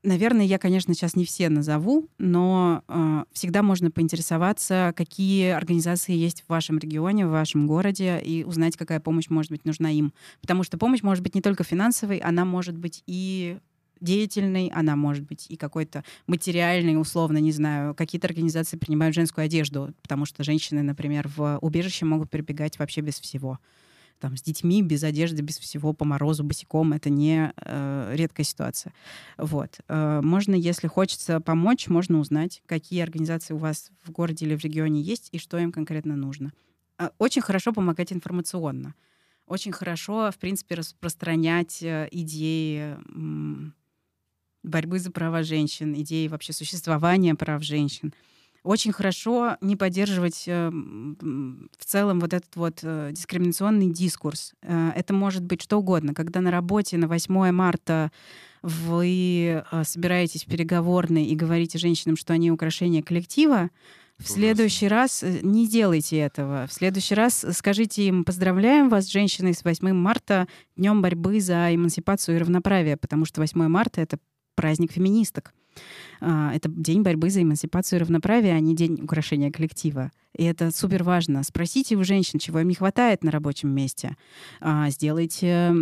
Наверное, я, конечно, сейчас не все назову, но э, всегда можно поинтересоваться, какие организации есть в вашем регионе, в вашем городе, и узнать, какая помощь может быть нужна им. Потому что помощь может быть не только финансовой, она может быть и деятельной, она может быть и какой-то материальной, условно, не знаю. Какие-то организации принимают женскую одежду, потому что женщины, например, в убежище могут прибегать вообще без всего там, с детьми, без одежды, без всего, по морозу, босиком. Это не э, редкая ситуация. Вот. Э, можно, если хочется помочь, можно узнать, какие организации у вас в городе или в регионе есть и что им конкретно нужно. Э, очень хорошо помогать информационно. Очень хорошо, в принципе, распространять э, идеи борьбы за права женщин, идеи вообще существования прав женщин очень хорошо не поддерживать э, в целом вот этот вот э, дискриминационный дискурс. Э, это может быть что угодно. Когда на работе на 8 марта вы собираетесь в переговорной и говорите женщинам, что они украшения коллектива, в следующий раз не делайте этого. В следующий раз скажите им, поздравляем вас, женщины, с 8 марта, днем борьбы за эмансипацию и равноправие, потому что 8 марта — это праздник феминисток. А, это день борьбы за эмансипацию и равноправие, а не день украшения коллектива. И это супер важно. Спросите у женщин, чего им не хватает на рабочем месте. А, сделайте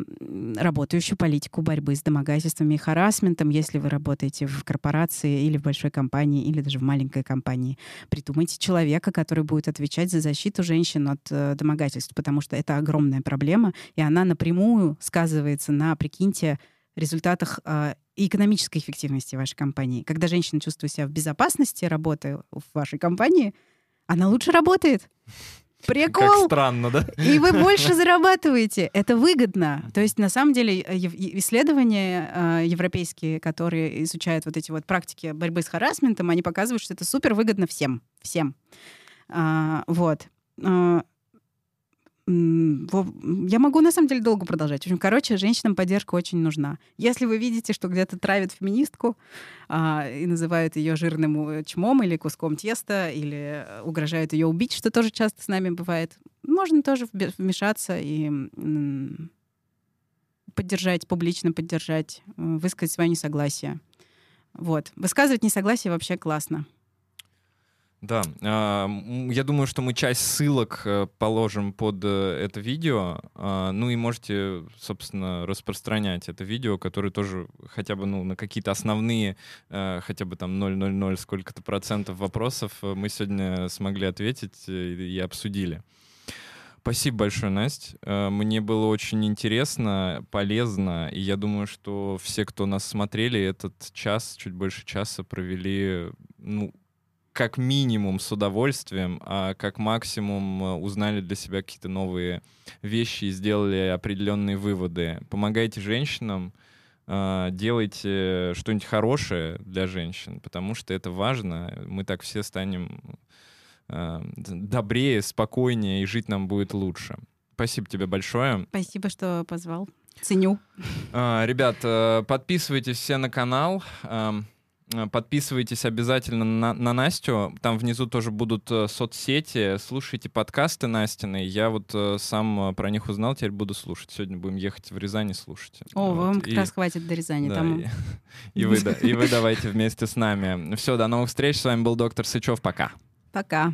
работающую политику борьбы с домогательствами и харасментом, если вы работаете в корпорации или в большой компании, или даже в маленькой компании. Придумайте человека, который будет отвечать за защиту женщин от э, домогательств, потому что это огромная проблема, и она напрямую сказывается на, прикиньте, результатах э, экономической эффективности вашей компании. Когда женщина чувствует себя в безопасности работы в вашей компании, она лучше работает. Прикол! Как странно, да? И вы больше зарабатываете. Это выгодно. То есть, на самом деле, э, исследования э, европейские, которые изучают вот эти вот практики борьбы с харасментом, они показывают, что это супер выгодно всем. Всем. А, вот. Я могу на самом деле долго продолжать. В общем, короче, женщинам поддержка очень нужна. Если вы видите, что где-то травят феминистку а, и называют ее жирным э, чмом или куском теста, или э, угрожают ее убить, что тоже часто с нами бывает, можно тоже вмешаться и поддержать, публично поддержать, э, высказать свое несогласие. Вот. Высказывать несогласие вообще классно. Да, а, я думаю, что мы часть ссылок э, положим под э, это видео, а, ну и можете, собственно, распространять это видео, которое тоже хотя бы ну, на какие-то основные, э, хотя бы там 0,00 сколько-то процентов вопросов мы сегодня смогли ответить и обсудили. Спасибо большое, Настя. Мне было очень интересно, полезно, и я думаю, что все, кто нас смотрели, этот час, чуть больше часа провели, ну, как минимум с удовольствием, а как максимум э, узнали для себя какие-то новые вещи и сделали определенные выводы. Помогайте женщинам, э, делайте что-нибудь хорошее для женщин, потому что это важно. Мы так все станем э, добрее, спокойнее, и жить нам будет лучше. Спасибо тебе большое. Спасибо, что позвал. Ценю. Ребят, подписывайтесь все на канал. Э, подписывайтесь обязательно на, на Настю. Там внизу тоже будут э, соцсети. Слушайте подкасты Настины. Я вот э, сам про них узнал, теперь буду слушать. Сегодня будем ехать в Рязань и слушать. О, вот. вам как и, раз хватит до Рязани. Да, там... и, и, вы, и вы давайте вместе с нами. Все, до новых встреч. С вами был доктор Сычев. Пока. Пока.